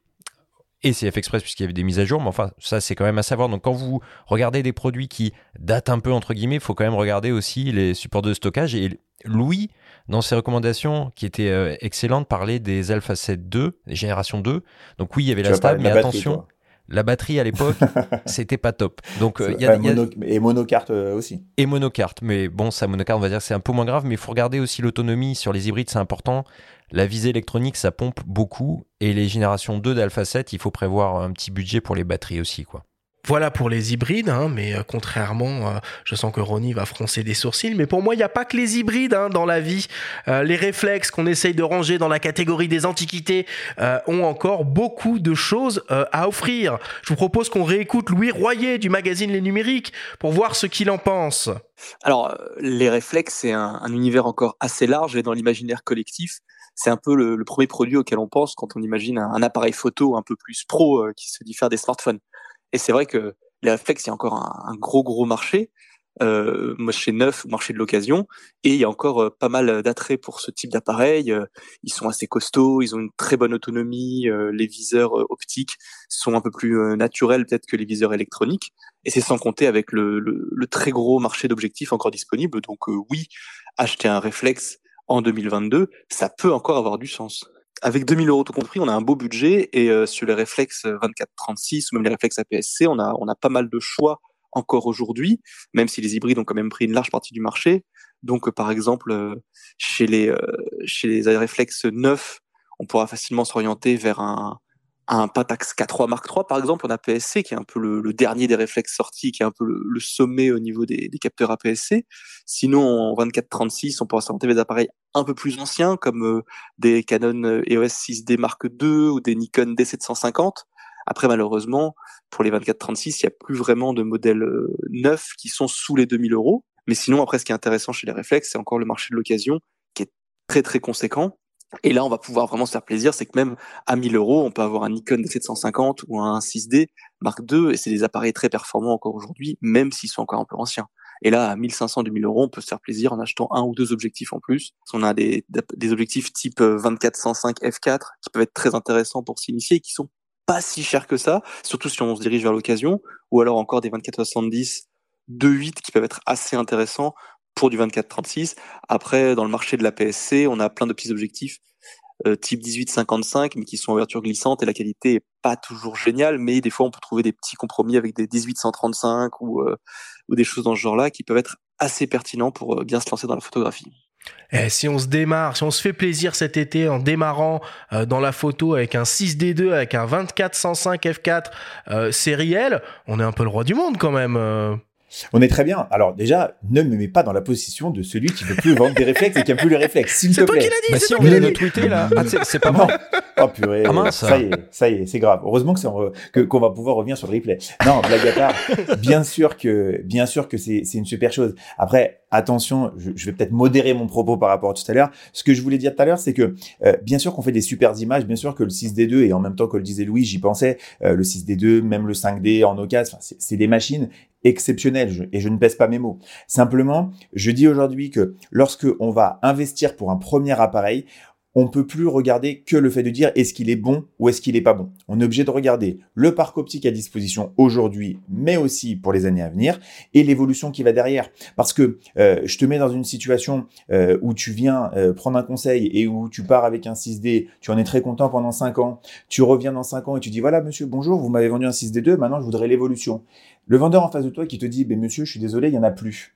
et CF Express puisqu'il y avait des mises à jour, mais enfin ça c'est quand même à savoir. Donc quand vous regardez des produits qui datent un peu entre guillemets, il faut quand même regarder aussi les supports de stockage. Et Louis dans ses recommandations qui étaient euh, excellentes, parlait des Alpha 7 2, des générations 2. Donc oui, il y avait la stable, mais attention, la batterie à l'époque, c'était pas top. Donc euh, il y, a, et monocarte euh, aussi. Et monocarte, mais bon, ça monocarte, on va dire c'est un peu moins grave, mais il faut regarder aussi l'autonomie sur les hybrides, c'est important. La visée électronique, ça pompe beaucoup, et les générations 2 d'Alpha 7, il faut prévoir un petit budget pour les batteries aussi, quoi. Voilà pour les hybrides, hein, mais euh, contrairement, euh, je sens que Ronnie va froncer des sourcils, mais pour moi, il n'y a pas que les hybrides hein, dans la vie. Euh, les réflexes qu'on essaye de ranger dans la catégorie des antiquités ont encore beaucoup de choses à offrir. Je vous propose qu'on réécoute Louis Royer du magazine Les Numériques pour voir ce qu'il en pense. Alors, les réflexes, c'est un, univers encore assez large et dans l'imaginaire collectif, c'est un peu le, premier produit auquel on pense quand on imagine un, un appareil photo un peu plus pro qui se diffère des smartphones. Et c'est vrai que les réflexes, il y a encore un, gros gros marché, euh, marché neuf, marché de l'occasion, et il y a encore euh, pas mal d'attrait pour ce type d'appareil. Euh, ils sont assez costauds, ils ont une très bonne autonomie, euh, les viseurs optiques sont un peu plus naturels peut-être que les viseurs électroniques, et c'est sans compter avec le, le, le très gros marché d'objectifs encore disponible. Donc oui, acheter un réflexe en 2022, ça peut encore avoir du sens avec 2000 euros tout compris, on a un beau budget et euh, sur les réflexes 24-36 ou même les réflexes APS-C, on a, on a pas mal de choix encore aujourd'hui, même si les hybrides ont quand même pris une large partie du marché. Donc, euh, par exemple, euh, chez les chez les réflexes neufs, on pourra facilement s'orienter vers un, un Pentax K3 Mark III, par exemple, en APS-C, qui est un peu le, dernier des réflexes sortis, qui est un peu le, sommet au niveau des, capteurs APS-C. Sinon, en 24-36, on pourra s'inventer des appareils un peu plus anciens, comme euh, des Canon EOS 6D Mark II ou des Nikon D750. Après, malheureusement, pour les 24-36, il n'y a plus vraiment de modèles euh, neufs qui sont sous les 2000 euros. Mais sinon, après, ce qui est intéressant chez les réflexes, c'est encore le marché de l'occasion, qui est très très conséquent. Et là, on va pouvoir vraiment se faire plaisir, c'est que même à 1000 euros, on peut avoir un Nikon D750 ou un 6D Mark II, et c'est des appareils très performants encore aujourd'hui, même s'ils sont encore un peu anciens. Et là, à 1500, 2000 euros, on peut se faire plaisir en achetant un ou deux objectifs en plus. On a des, objectifs type 24-105 f4 qui peuvent être très intéressants pour s'initier, qui sont pas si chers que ça, surtout si on se dirige vers l'occasion, ou alors encore des 24-70 2.8 qui peuvent être assez intéressants du 24-36. Après, dans le marché de la PSC, on a plein de petits objectifs euh, type 18-55, mais qui sont en ouverture glissante et la qualité est pas toujours géniale, mais des fois on peut trouver des petits compromis avec des 18-135 ou, euh, ou des choses dans ce genre-là qui peuvent être assez pertinents pour euh, bien se lancer dans la photographie. Eh, si on se démarre, si on se fait plaisir cet été en démarrant dans la photo avec un 6D2, avec un 24-105 f4 série L, on est un peu le roi du monde quand même. On est très bien. Alors déjà, ne me mets pas dans la position de celui qui veut plus vendre des réflexes et qui a plus les réflexes, s'il te plaît. C'est toi qui l'as dit. si on vient de tweeter là, ah, c'est pas vrai. Oh purée. Ah, ça y est, ça y est, c'est grave. Heureusement que c'est que qu'on va pouvoir revenir sur le replay. Non, blague à part. Bien sûr que, bien sûr que c'est c'est une super chose. Après, attention, je, je vais peut-être modérer mon propos par rapport à tout à l'heure. Ce que je voulais dire tout à l'heure, c'est que euh, bien sûr qu'on fait des super images, bien sûr que le 6D2 et en même temps que le disait Louis, j'y pensais, euh, le 6D2, même le 5D en occasion, c'est des machines exceptionnelles et je ne pèse pas mes mots. Simplement, je dis aujourd'hui que lorsque on va investir pour un premier appareil, on peut plus regarder que le fait de dire est-ce qu'il est bon ou est-ce qu'il est pas bon. On est obligé de regarder le parc optique à disposition aujourd'hui, mais aussi pour les années à venir, et l'évolution qui va derrière. Parce que euh, je te mets dans une situation euh, où tu viens euh, prendre un conseil et où tu pars avec un 6D, tu en es très content pendant 5 ans, tu reviens dans 5 ans et tu dis voilà monsieur, bonjour, vous m'avez vendu un 6D2, maintenant je voudrais l'évolution. Le vendeur en face de toi qui te dit monsieur, je suis désolé, il y en a plus.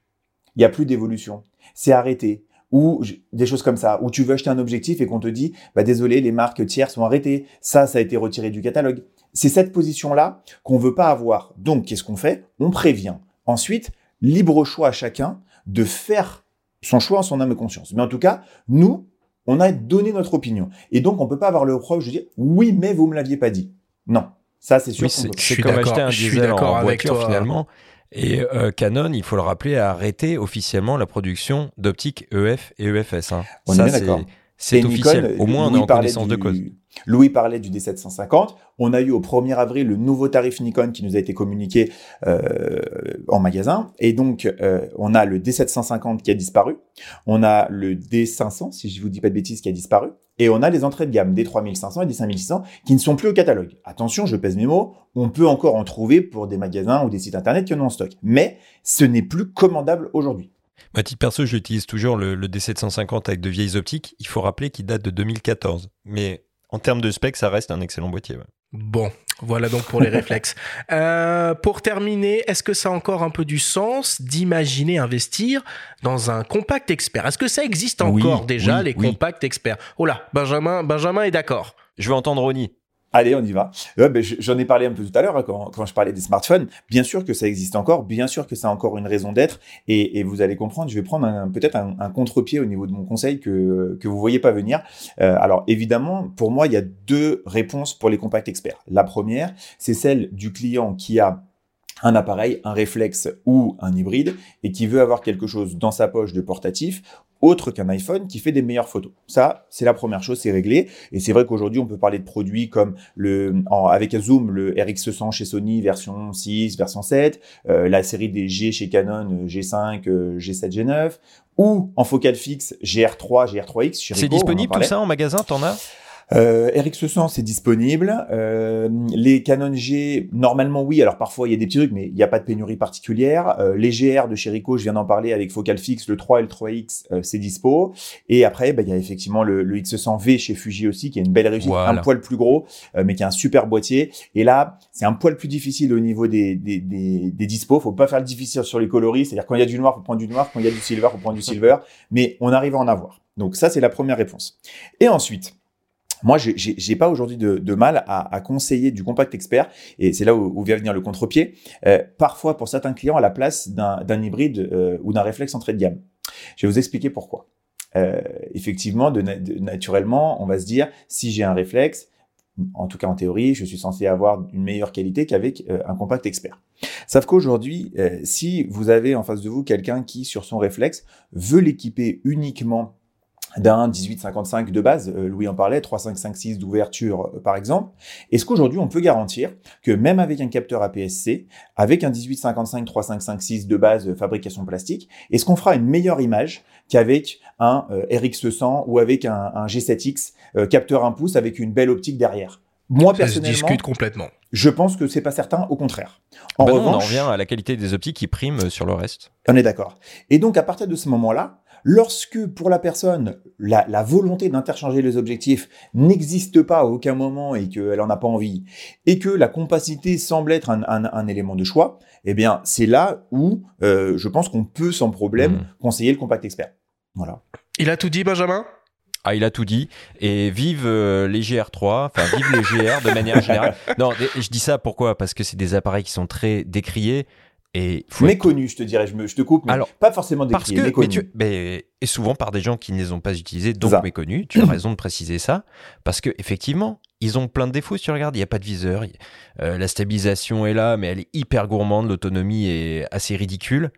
Il y a plus d'évolution. C'est arrêté ou des choses comme ça, où tu veux acheter un objectif et qu'on te dit, bah désolé, les marques tiers sont arrêtées, ça, ça a été retiré du catalogue. C'est cette position-là qu'on veut pas avoir. Donc, qu'est-ce qu'on fait? On prévient. Ensuite, libre choix à chacun de faire son choix en son âme et conscience. Mais en tout cas, nous, on a donné notre opinion. Et donc, on peut pas avoir le reproche de dire, oui, mais vous me l'aviez pas dit. Non. Ça, c'est sûr. c'est comme acheter un diesel en voiture, finalement. Et euh, Canon, il faut le rappeler, a arrêté officiellement la production d'optiques EF et EFS. Hein. On est d'accord. C'est officiel. Au moins, on est en connaissance de cause. Louis parlait du D750. On a eu au 1er avril le nouveau tarif Nikon qui nous a été communiqué euh, en magasin. Et donc, euh, on a le D750 qui a disparu. On a le D500, si je vous dis pas de bêtises, qui a disparu. Et on a les entrées de gamme des 3500 et des 5600 qui ne sont plus au catalogue. Attention, je pèse mes mots, on peut encore en trouver pour des magasins ou des sites internet qui en ont en stock. Mais ce n'est plus commandable aujourd'hui. À titre perso, j'utilise toujours le, le, D750 avec de vieilles optiques. Il faut rappeler qu'il date de 2014. Mais en termes de spec, ça reste un excellent boîtier. Bon, voilà donc pour les réflexes. Euh, pour terminer, est-ce que ça a encore un peu du sens d'imaginer investir dans un compact expert? Est-ce que ça existe encore déjà, les compacts experts? Oh là, Benjamin, Benjamin est d'accord. Je veux entendre Ronnie. Allez, on y va. ben, J'en ai parlé un peu tout à l'heure hein, quand, je parlais des smartphones. Bien sûr que ça existe encore, bien sûr que ça a encore une raison d'être, et, vous allez comprendre. Je vais prendre peut-être un, un contre-pied au niveau de mon conseil que que vous voyez pas venir. Euh, alors évidemment, pour moi, il y a deux réponses pour les compacts experts. La première, c'est celle du client qui a un appareil, un réflexe ou un hybride et qui veut avoir quelque chose dans sa poche de portatif autre qu'un iPhone qui fait des meilleures photos. Ça, c'est la première chose, c'est réglé. Et c'est vrai qu'aujourd'hui, on peut parler de produits comme le, avec Zoom, le RX100 chez Sony, version 6, version 7, euh, la série des G chez Canon, G5, G7, G9, ou en focal fixe, GR3, GR3X. C'est disponible tout ça en magasin, t'en as? Euh, RX100, c'est disponible. Euh, les Canon G, normalement oui. Alors parfois il y a des petits trucs, mais il n'y a pas de pénurie particulière. Euh, les GR de chez Ricoh, je viens d'en parler avec focal fixe, le 3 et le 3X, euh, c'est dispo. Et après, bah, il y a effectivement le, le, X100V chez Fuji aussi, qui a une belle réussite, un poil plus gros, euh, mais qui a un super boîtier. Et là, c'est un poil plus difficile au niveau des, des, des, des dispos. Faut pas faire le difficile sur les coloris. C'est-à-dire quand il y a du noir, faut prendre du noir. Quand il y a du silver, faut prendre du silver. Mais on arrive à en avoir. Donc ça, c'est la première réponse. Et ensuite, moi, j'ai- pas aujourd'hui de, de mal à, à conseiller du compact expert, et c'est là où, où vient venir le contre-pied. euh, parfois, pour certains clients, à la place d'un hybride euh, ou d'un réflexe entrée de gamme. Je vais vous expliquer pourquoi. Euh, effectivement, de, de- naturellement, on va se dire, si j'ai un réflexe, en tout cas en théorie, je suis censé avoir une meilleure qualité qu'avec euh, un compact expert. Sauf qu'aujourd'hui, euh, si vous avez en face de vous quelqu'un qui, sur son réflexe, veut l'équiper uniquement d'un 1855 de base, euh, Louis en parlait, 3556 d'ouverture euh, par exemple, est-ce qu'aujourd'hui on peut garantir que même avec un capteur APS-C, avec un 1855 3556 de base euh, fabrication plastique, est-ce qu'on fera une meilleure image qu'avec un euh, RX100 ou avec un, un G7X euh, capteur 1 pouce avec une belle optique derrière? Moi Ça se personnellement, discute complètement. je pense que c'est pas certain, au contraire. En Bah non, on en revanche, revient à la qualité des optiques qui prime euh, sur le reste. on est d'accord. Et donc, à partir de ce moment-là, lorsque pour la personne, la, la volonté d'interchanger les objectifs n'existe pas à aucun moment et qu'elle n'en a pas envie, et que la compacité semble être un, un- un élément de choix, eh bien, c'est là où euh, je pense qu'on peut sans problème Mhm. conseiller le compact expert. Voilà. Il a tout dit, Benjamin? Ah, il a tout dit. Et vive euh, les GR3, enfin vive les GR de manière générale. Non, je dis ça pourquoi? Parce que c'est des appareils qui sont très décriés et faut être- je te dirais, je, me, je te coupe, mais Alors, pas forcément parce décrié, que méconnu. mais tu- mais- et souvent par des gens qui ne les ont pas utilisés, donc Ça. méconnus. Tu as raison de préciser ça, parce que effectivement, ils ont plein de défauts. Si tu regardes, il n'y a pas de viseur, euh, la stabilisation est là, mais elle est hyper gourmande, l'autonomie est assez ridicule.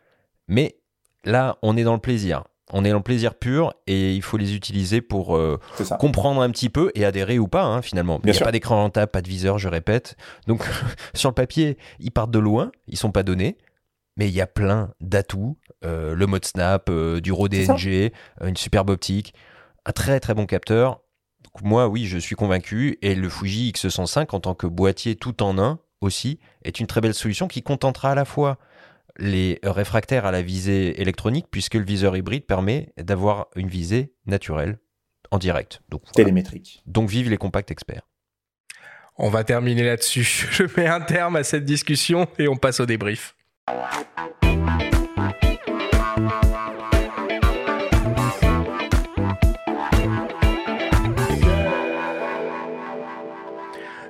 Mais là, on est dans le plaisir. On est dans le plaisir pur et il faut les utiliser pour euh, comprendre un petit peu et adhérer ou pas, hein, finalement. Il n'y a sûr. pas d'écran rentable, pas de viseur, je répète. Donc, sur le papier, ils partent de loin, ils sont pas donnés, mais il y a plein d'atouts. Euh, le mode snap, euh, du RAW. DNG, euh, une superbe optique, un très très bon capteur. Donc, moi, oui, je suis convaincu. Et le Fuji X105, en tant que boîtier tout en un aussi, est une très belle solution qui contentera à la fois les réfractaires à la visée électronique, puisque le viseur hybride permet d'avoir une visée naturelle en direct. Donc, voilà. Télémétrique. Donc vive les compacts experts. On va terminer là-dessus. Je mets un terme à cette discussion et on passe au débrief. Bye.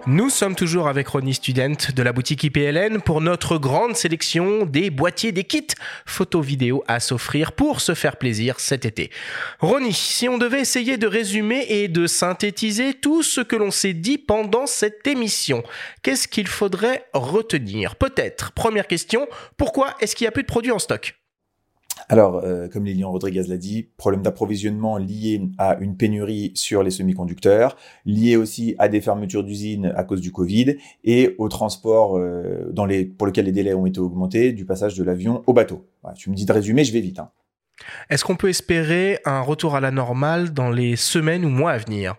Nous sommes toujours avec Ronnie Student de la boutique IPLN pour notre grande sélection des boîtiers, des kits photo-vidéo à s'offrir pour se faire plaisir cet été. Ronnie, si on devait essayer de résumer et de synthétiser tout ce que l'on s'est dit pendant cette émission, qu'est-ce qu'il faudrait retenir? Peut-être, première question, pourquoi est-ce qu'il n'y a plus de produits en stock? Alors, euh, comme Lilian Rodriguez l'a dit, problème d'approvisionnement lié à une pénurie sur les semi-conducteurs, lié aussi à des fermetures d'usines à cause du Covid et au transport euh, dans les, pour lequel les délais ont été augmentés du passage de l'avion au bateau. Tu me dis de résumer, je vais vite. hein. Est-ce qu'on peut espérer un retour à la normale dans les semaines ou mois à venir?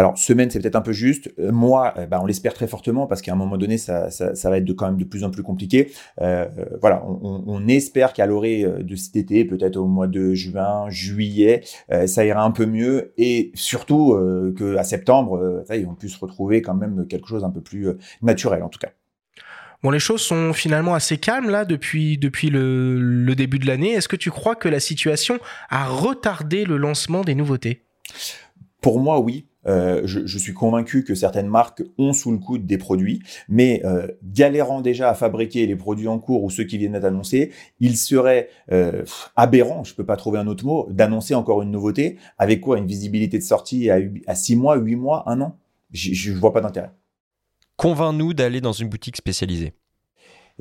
Alors, semaine, c'est peut-être un peu juste. Euh, Moi, euh, bah, on l'espère très fortement parce qu'à un moment donné, ça, ça, ça va être de, quand même de plus en plus compliqué. Euh, voilà, on, espère qu'à l'orée de cet été, peut-être au mois de juin, juillet, ça ira un peu mieux et surtout qu'à septembre, ça on puisse retrouver quand même quelque chose un peu plus naturel en tout cas. Bon, les choses sont finalement assez calmes là depuis, depuis le, le début de l'année. Est-ce que tu crois que la situation a retardé le lancement des nouveautés? Pour moi, oui. Euh, je, je suis convaincu que certaines marques ont sous le coude des produits, mais euh, galérant déjà à fabriquer les produits en cours ou ceux qui viennent d'être annoncés, il serait euh, aberrant, je peux pas trouver un autre mot, d'annoncer encore une nouveauté avec quoi une visibilité de sortie à, à 6 mois, 8 mois, un an? Je, je vois pas d'intérêt. Convainc-nous d'aller dans une boutique spécialisée.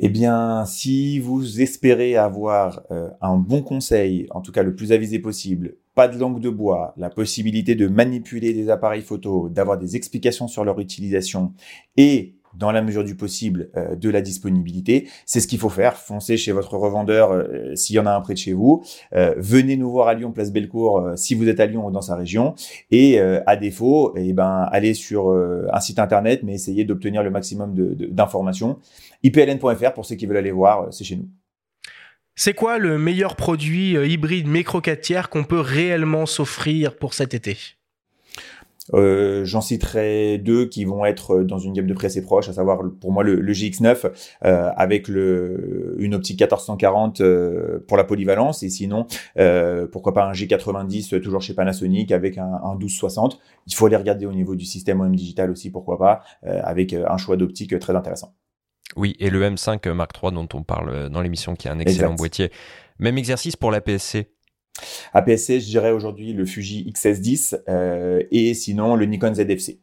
Eh bien, si vous espérez avoir euh, un bon conseil, en tout cas le plus avisé possible, pas de langue de bois, la possibilité de manipuler des appareils photo, d'avoir des explications sur leur utilisation et dans la mesure du possible euh, de la disponibilité, c'est ce qu'il faut faire. Foncez chez votre revendeur euh, s'il y en a un près de chez vous. Euh, venez nous voir à Lyon, place Bellecour, si vous êtes à Lyon ou dans sa région. Et à défaut, eh ben, allez sur un site internet, mais essayez d'obtenir le maximum d'informations. ipln.fr pour ceux qui veulent aller voir, c'est chez nous. C'est quoi le meilleur produit euh, hybride mécrocatière qu'on peut réellement s'offrir pour cet été? Euh, J'en citerai deux qui vont être dans une gamme de prix assez proche, à savoir pour moi le, le GX9 euh, avec une optique 1440 euh, pour la polyvalence et sinon euh, pourquoi pas un G90 toujours chez Panasonic avec un, un 1260. Il faut les regarder au niveau du système OM digital aussi pourquoi pas avec un choix d'optique très intéressant. Oui, et le M5 Mark III dont on parle dans l'émission qui est un excellent boîtier. Même exercice pour la PSC. APS-C, je dirais aujourd'hui le Fuji XS10 euh, et sinon le Nikon ZFC.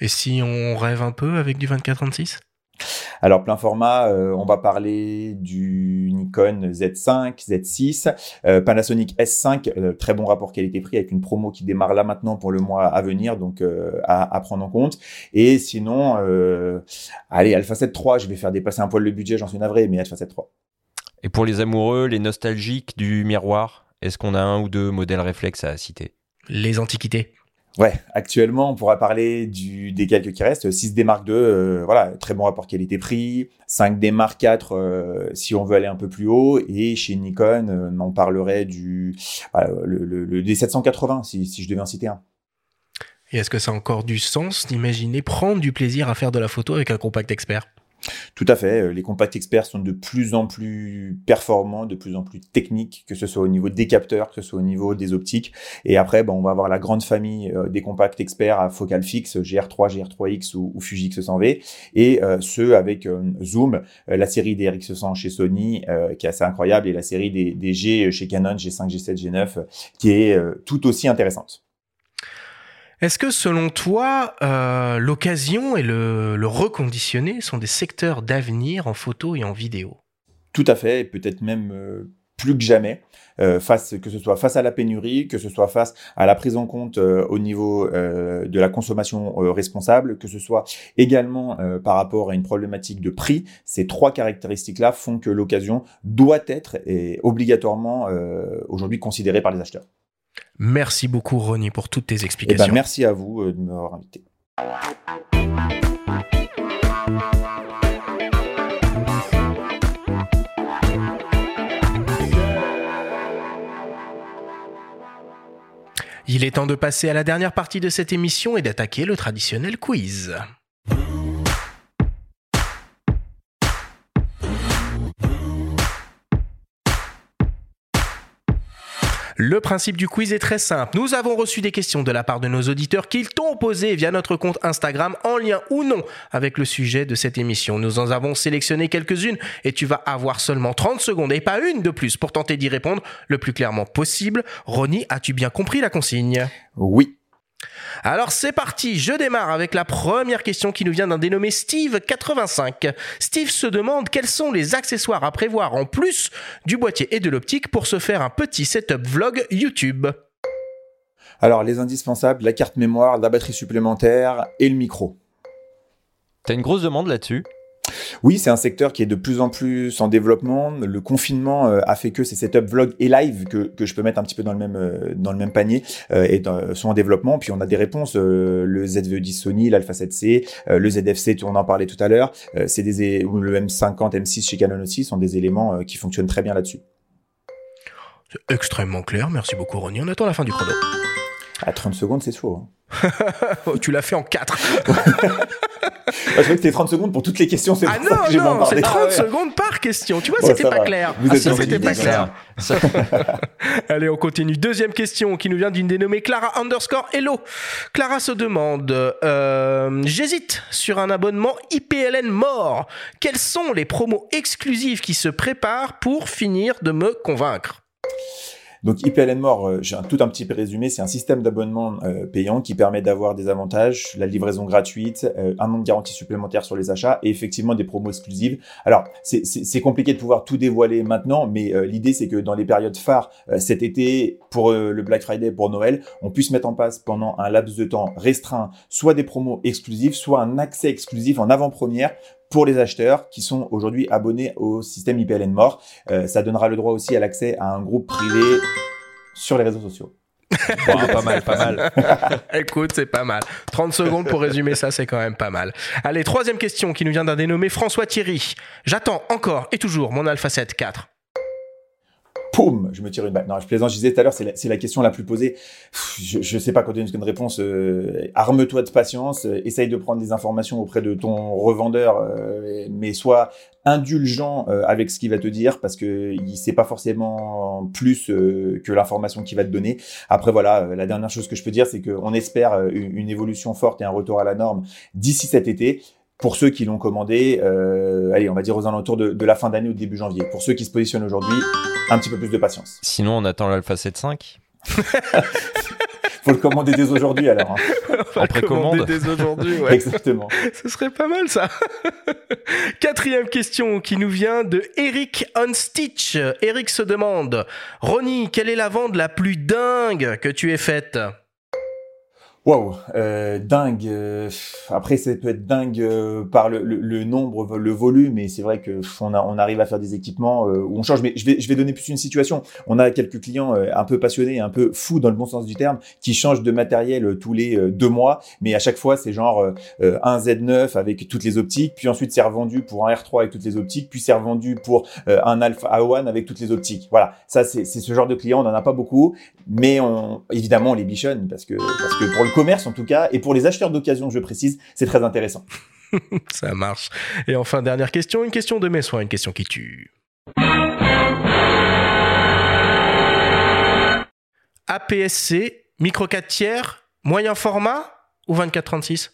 Et si on rêve un peu avec du 24-36 alors plein format, euh, on va parler du Nikon Z5, Z6, euh, Panasonic S5, très bon rapport qualité-prix avec une promo qui démarre là maintenant pour le mois à venir, donc à, à, prendre en compte. Et sinon, allez, Alpha 7 III, je vais faire dépasser un poil le budget, j'en suis navré, mais Alpha 7 III. Et pour les amoureux, les nostalgiques du miroir, est-ce qu'on a un ou deux modèles réflexes à citer? Les antiquités. Ouais, actuellement, on pourra parler du, des quelques qui restent. 6D Mark II, euh, voilà, très bon rapport qualité-prix. 5D Mark IV, euh, si on veut aller un peu plus haut. Et chez Nikon, euh, on parlerait du le, D780, si, si je devais en citer un. Et est-ce que ça a encore du sens d'imaginer prendre du plaisir à faire de la photo avec un compact expert? Tout à fait. Euh, les compacts experts sont de plus en plus performants, de plus en plus techniques, que ce soit au niveau des capteurs, que ce soit au niveau des optiques. Et après, ben, on va avoir la grande famille euh, des compacts experts à focale fixe, GR3, GR3X ou, Fuji X100V, et euh, ceux avec zoom, la série des RX100 chez Sony, qui est assez incroyable, et la série des G chez Canon, G5, G7, G9, qui est tout aussi intéressante. Est-ce que selon toi, euh, l'occasion et le, reconditionné sont des secteurs d'avenir en photo et en vidéo? Tout à fait, et peut-être même euh, plus que jamais, euh, face, que ce soit face à la pénurie, que ce soit face à la prise en compte au niveau de la consommation responsable, que ce soit également par rapport à une problématique de prix. Ces trois caractéristiques-là font que l'occasion doit être et obligatoirement aujourd'hui considérée par les acheteurs. Merci beaucoup, Ronnie, pour toutes tes explications. Eh ben, merci à vous euh, de m'avoir invité. Il est temps de passer à la dernière partie de cette émission et d'attaquer le traditionnel quiz. Le principe du quiz est très simple. Nous avons reçu des questions de la part de nos auditeurs qu'ils t'ont posées via notre compte Instagram en lien ou non avec le sujet de cette émission. Nous en avons sélectionné quelques-unes et tu vas avoir seulement 30 secondes et pas une de plus pour tenter d'y répondre le plus clairement possible. Ronnie, as-tu bien compris la consigne? Oui. Alors c'est parti, je démarre avec la première question qui nous vient d'un dénommé Steve85. Steve se demande quels sont les accessoires à prévoir en plus du boîtier et de l'optique pour se faire un petit setup vlog YouTube. Alors les indispensables, la carte mémoire, la batterie supplémentaire et le micro. T'as une grosse demande là-dessus? Oui, c'est un secteur qui est de plus en plus en développement. Le confinement euh, a fait que ces setups vlog et live que, je peux mettre un petit peu dans le même euh, panier euh, sont en développement. Puis on a des réponses. le ZV10 Sony, l'Alpha 7C, le ZFC, on en parlait tout à l'heure. c'est des le M50, M6 chez Canon aussi sont des éléments qui fonctionnent très bien là-dessus. Extrêmement clair. Merci beaucoup, Ronnie. On attend la fin du chrono. À 30 secondes, c'est chaud. Hein. tu l'as fait en 4. je crois que c'était 30 secondes pour toutes les questions. Ah non, non, c'est 30 ah secondes par question. Tu vois, c'était pas, clair. Vous ah, c'était pas clair. Allez, on continue. Deuxième question qui nous vient d'une dénommée Clara underscore Hello. Clara se demande euh, J'hésite sur un abonnement IPLN mort. Quels sont les promos exclusifs qui se préparent pour finir de me convaincre? Donc IPLN More, euh, j'ai un, tout un petit résumé, c'est un système d'abonnement euh, payant qui permet d'avoir des avantages, la livraison gratuite, euh, un an de garantie supplémentaire sur les achats et effectivement des promos exclusives. Alors c'est compliqué de pouvoir tout dévoiler maintenant, mais l'idée c'est que dans les périodes phares cet été, pour le Black Friday, pour Noël, on puisse mettre en place pendant un laps de temps restreint soit des promos exclusives, soit un accès exclusif en avant-première pour les acheteurs qui sont aujourd'hui abonnés au système IPLN More. Euh, ça donnera le droit aussi à l'accès à un groupe privé sur les réseaux sociaux. pas mal, pas mal. Écoute, c'est pas mal. 30 secondes pour résumer ça, c'est quand même pas mal. Allez, troisième question qui nous vient d'un dénommé François Thierry. J'attends encore et toujours mon Alpha 7 4. Poum, je me tire une balle. Non, je plaisante, je disais tout à l'heure, c'est la, question la plus posée. je, je sais pas quand donner une réponse. Euh, arme-toi de patience, euh, essaye de prendre des informations auprès de ton revendeur, euh, mais sois indulgent avec ce qu'il va te dire parce que il sait pas forcément plus que l'information qu'il va te donner. Après voilà, la dernière chose que je peux dire, c'est qu'on espère une, évolution forte et un retour à la norme d'ici cet été pour ceux qui l'ont commandé, allez, on va dire aux alentours de la fin d'année ou début janvier. Pour ceux qui se positionnent aujourd'hui, un petit peu plus de patience. Sinon, on attend l'Alpha 7.5 faut le commander dès aujourd'hui alors. Hein. En précommande. dès aujourd'hui, ouais. Exactement. Ce serait pas mal ça. Quatrième question qui nous vient de Eric on Stitch. Eric se demande, Ronnie, quelle est la vente la plus dingue que tu aies faite? Wow, euh, dingue. Euh, après, ça peut être dingue euh, par le, le, nombre, le volume, et c'est vrai que on, a, on arrive à faire des équipements euh, où on change. Mais je vais, je vais donner plus une situation. On a quelques clients un peu passionnés, un peu fous dans le bon sens du terme, qui changent de matériel tous les deux mois, mais à chaque fois, c'est genre un Z9 avec toutes les optiques, puis ensuite c'est revendu pour un R3 avec toutes les optiques, puis c'est revendu pour un Alpha A1 avec toutes les optiques. Voilà, ça c'est ce genre de clients, on en a pas beaucoup, mais on, évidemment on les bichonne parce que parce que pour le commerce en tout cas, et pour les acheteurs d'occasion, je précise, c'est très intéressant. Ça marche. Et enfin, dernière question, une question de mes soins, une question qui tue. APS-C, micro 4 tiers, moyen format ou 24-36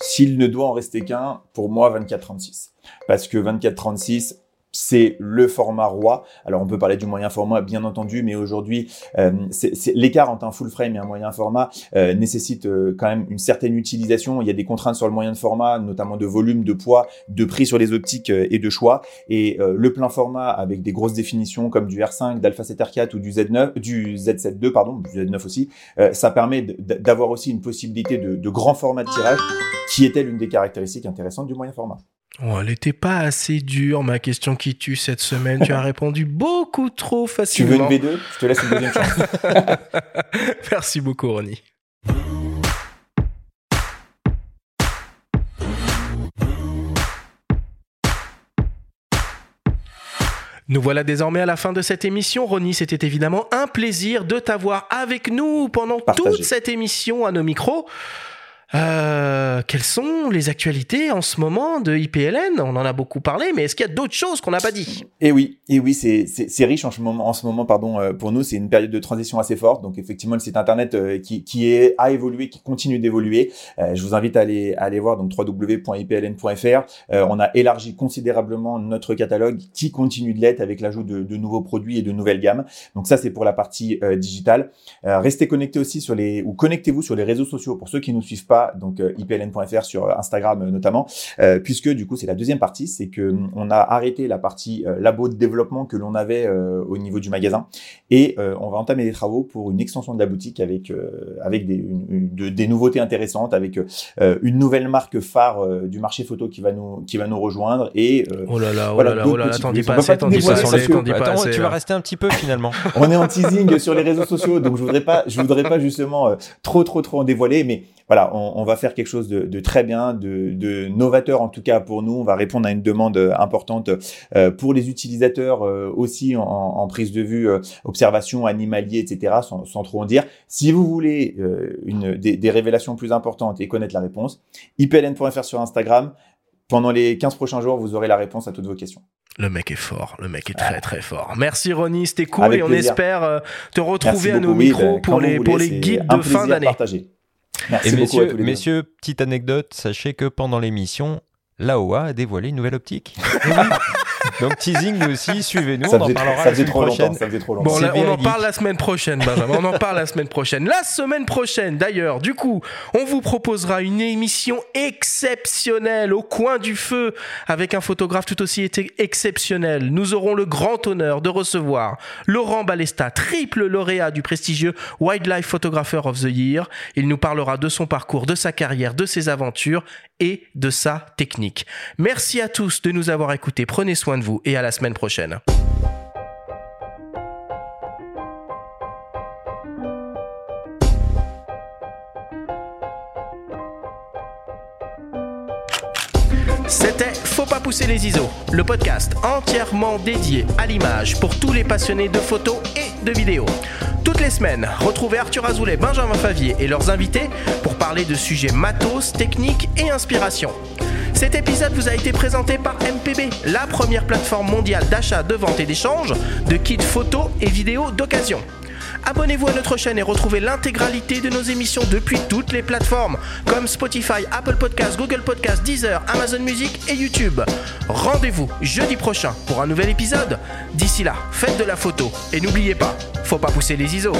S'il ne doit en rester qu'un, pour moi, 24-36. Parce que 24-36, c'est le format roi. Alors on peut parler du moyen format bien entendu, mais aujourd'hui euh, l'écart entre un full frame et un moyen format euh, nécessite euh, quand même une certaine utilisation. Il y a des contraintes sur le moyen de format, notamment de volume, de poids, de prix sur les optiques et de choix. Et le plein format avec des grosses définitions comme du R5, d'Alpha 7 R4 ou du Z9, du Z7 II pardon, du Z9 aussi, ça permet d'avoir aussi une possibilité de, de grand format de tirage, qui était l'une des caractéristiques intéressantes du moyen format. Oh, elle était pas assez dure, ma question qui tue cette semaine. tu as répondu beaucoup trop facilement. Tu veux une V2 Je te laisse une deuxième chance. Merci beaucoup, Ronnie. Nous voilà désormais à la fin de cette émission. Ronnie, c'était évidemment un plaisir de t'avoir avec nous pendant toute cette émission à nos micros. Euh, quelles sont les actualités en ce moment de IPLN On en a beaucoup parlé, mais est-ce qu'il y a d'autres choses qu'on n'a pas dit? Eh oui, et eh oui, c'est riche en ce moment. En ce moment, pardon, euh, pour nous, c'est une période de transition assez forte. Donc effectivement, le site internet euh, qui qui est a évolué, qui continue d'évoluer. je vous invite à aller aller voir donc www.ipln.fr. on a élargi considérablement notre catalogue, qui continue de l'être avec l'ajout de, de, nouveaux produits et de nouvelles gammes. Donc ça, c'est pour la partie digitale. restez connectés aussi sur les ou connectez-vous sur les réseaux sociaux pour ceux qui nous suivent pas donc euh, ipln.fr sur euh, Instagram euh, notamment, puisque du coup c'est la deuxième partie, c'est que hum, on a arrêté la partie labo de développement que l'on avait au niveau du magasin. Et on va entamer des travaux pour une extension de la boutique avec avec des, des nouveautés intéressantes, avec une nouvelle marque phare du marché photo qui va nous qui va nous rejoindre et oh là là, oh là là, oh là là, t'en dis pas assez, t'en dis pas assez, tu vas rester un petit peu finalement. on est en teasing sur les réseaux sociaux, donc je voudrais pas je voudrais pas justement trop trop trop en dévoiler, mais voilà, on, on, va faire quelque chose de, de très bien, de, de, novateur en tout cas pour nous. On va répondre à une demande euh, importante euh, pour les utilisateurs euh, aussi en, en, prise de vue, observation, animalier, etc. Sans, sans, trop en dire. Si vous voulez une, des, des, révélations plus importantes et connaître la réponse, ipln.fr sur Instagram. Pendant les 15 prochains jours, vous aurez la réponse à toutes vos questions. Le mec est fort, le mec est très très fort. Merci Ronnie, c'était cool et on espère te retrouver à nos micros ben, pour les, pour les guides de fin d'année. Merci Et messieurs, beaucoup messieurs, petite anecdote, sachez que pendant l'émission, l'AOA a dévoilé une nouvelle optique. Donc teasing nous aussi, suivez-nous, on en parlera la semaine prochaine. ça faisait trop longtemps. Bon, on en parle la semaine prochaine, Benjamin. on en parle la semaine prochaine. La semaine prochaine, d'ailleurs, du coup, on vous proposera une émission exceptionnelle au coin du feu avec un photographe tout aussi exceptionnel. Nous aurons le grand honneur de recevoir Laurent Balesta, triple lauréat du prestigieux Wildlife Photographer of the Year. Il nous parlera de son parcours, de sa carrière, de ses aventures et de sa technique. Merci à tous de nous avoir écoutés. Prenez soin de vous et à la semaine prochaine. Pas pousser les ISO, le podcast entièrement dédié à l'image pour tous les passionnés de photos et de vidéos. Toutes les semaines, retrouvez Arthur Azoulay, Benjamin Favier et leurs invités pour parler de sujets matos, techniques et inspiration. Cet épisode vous a été présenté par MPB, la première plateforme mondiale d'achat, de vente et d'échange de kits photos et vidéos d'occasion. Abonnez-vous à notre chaîne et retrouvez l'intégralité de nos émissions depuis toutes les plateformes comme Spotify, Apple Podcasts, Google Podcasts, Deezer, Amazon Music et YouTube. Rendez-vous jeudi prochain pour un nouvel épisode. D'ici là, faites de la photo et n'oubliez pas, faut pas pousser les ISO.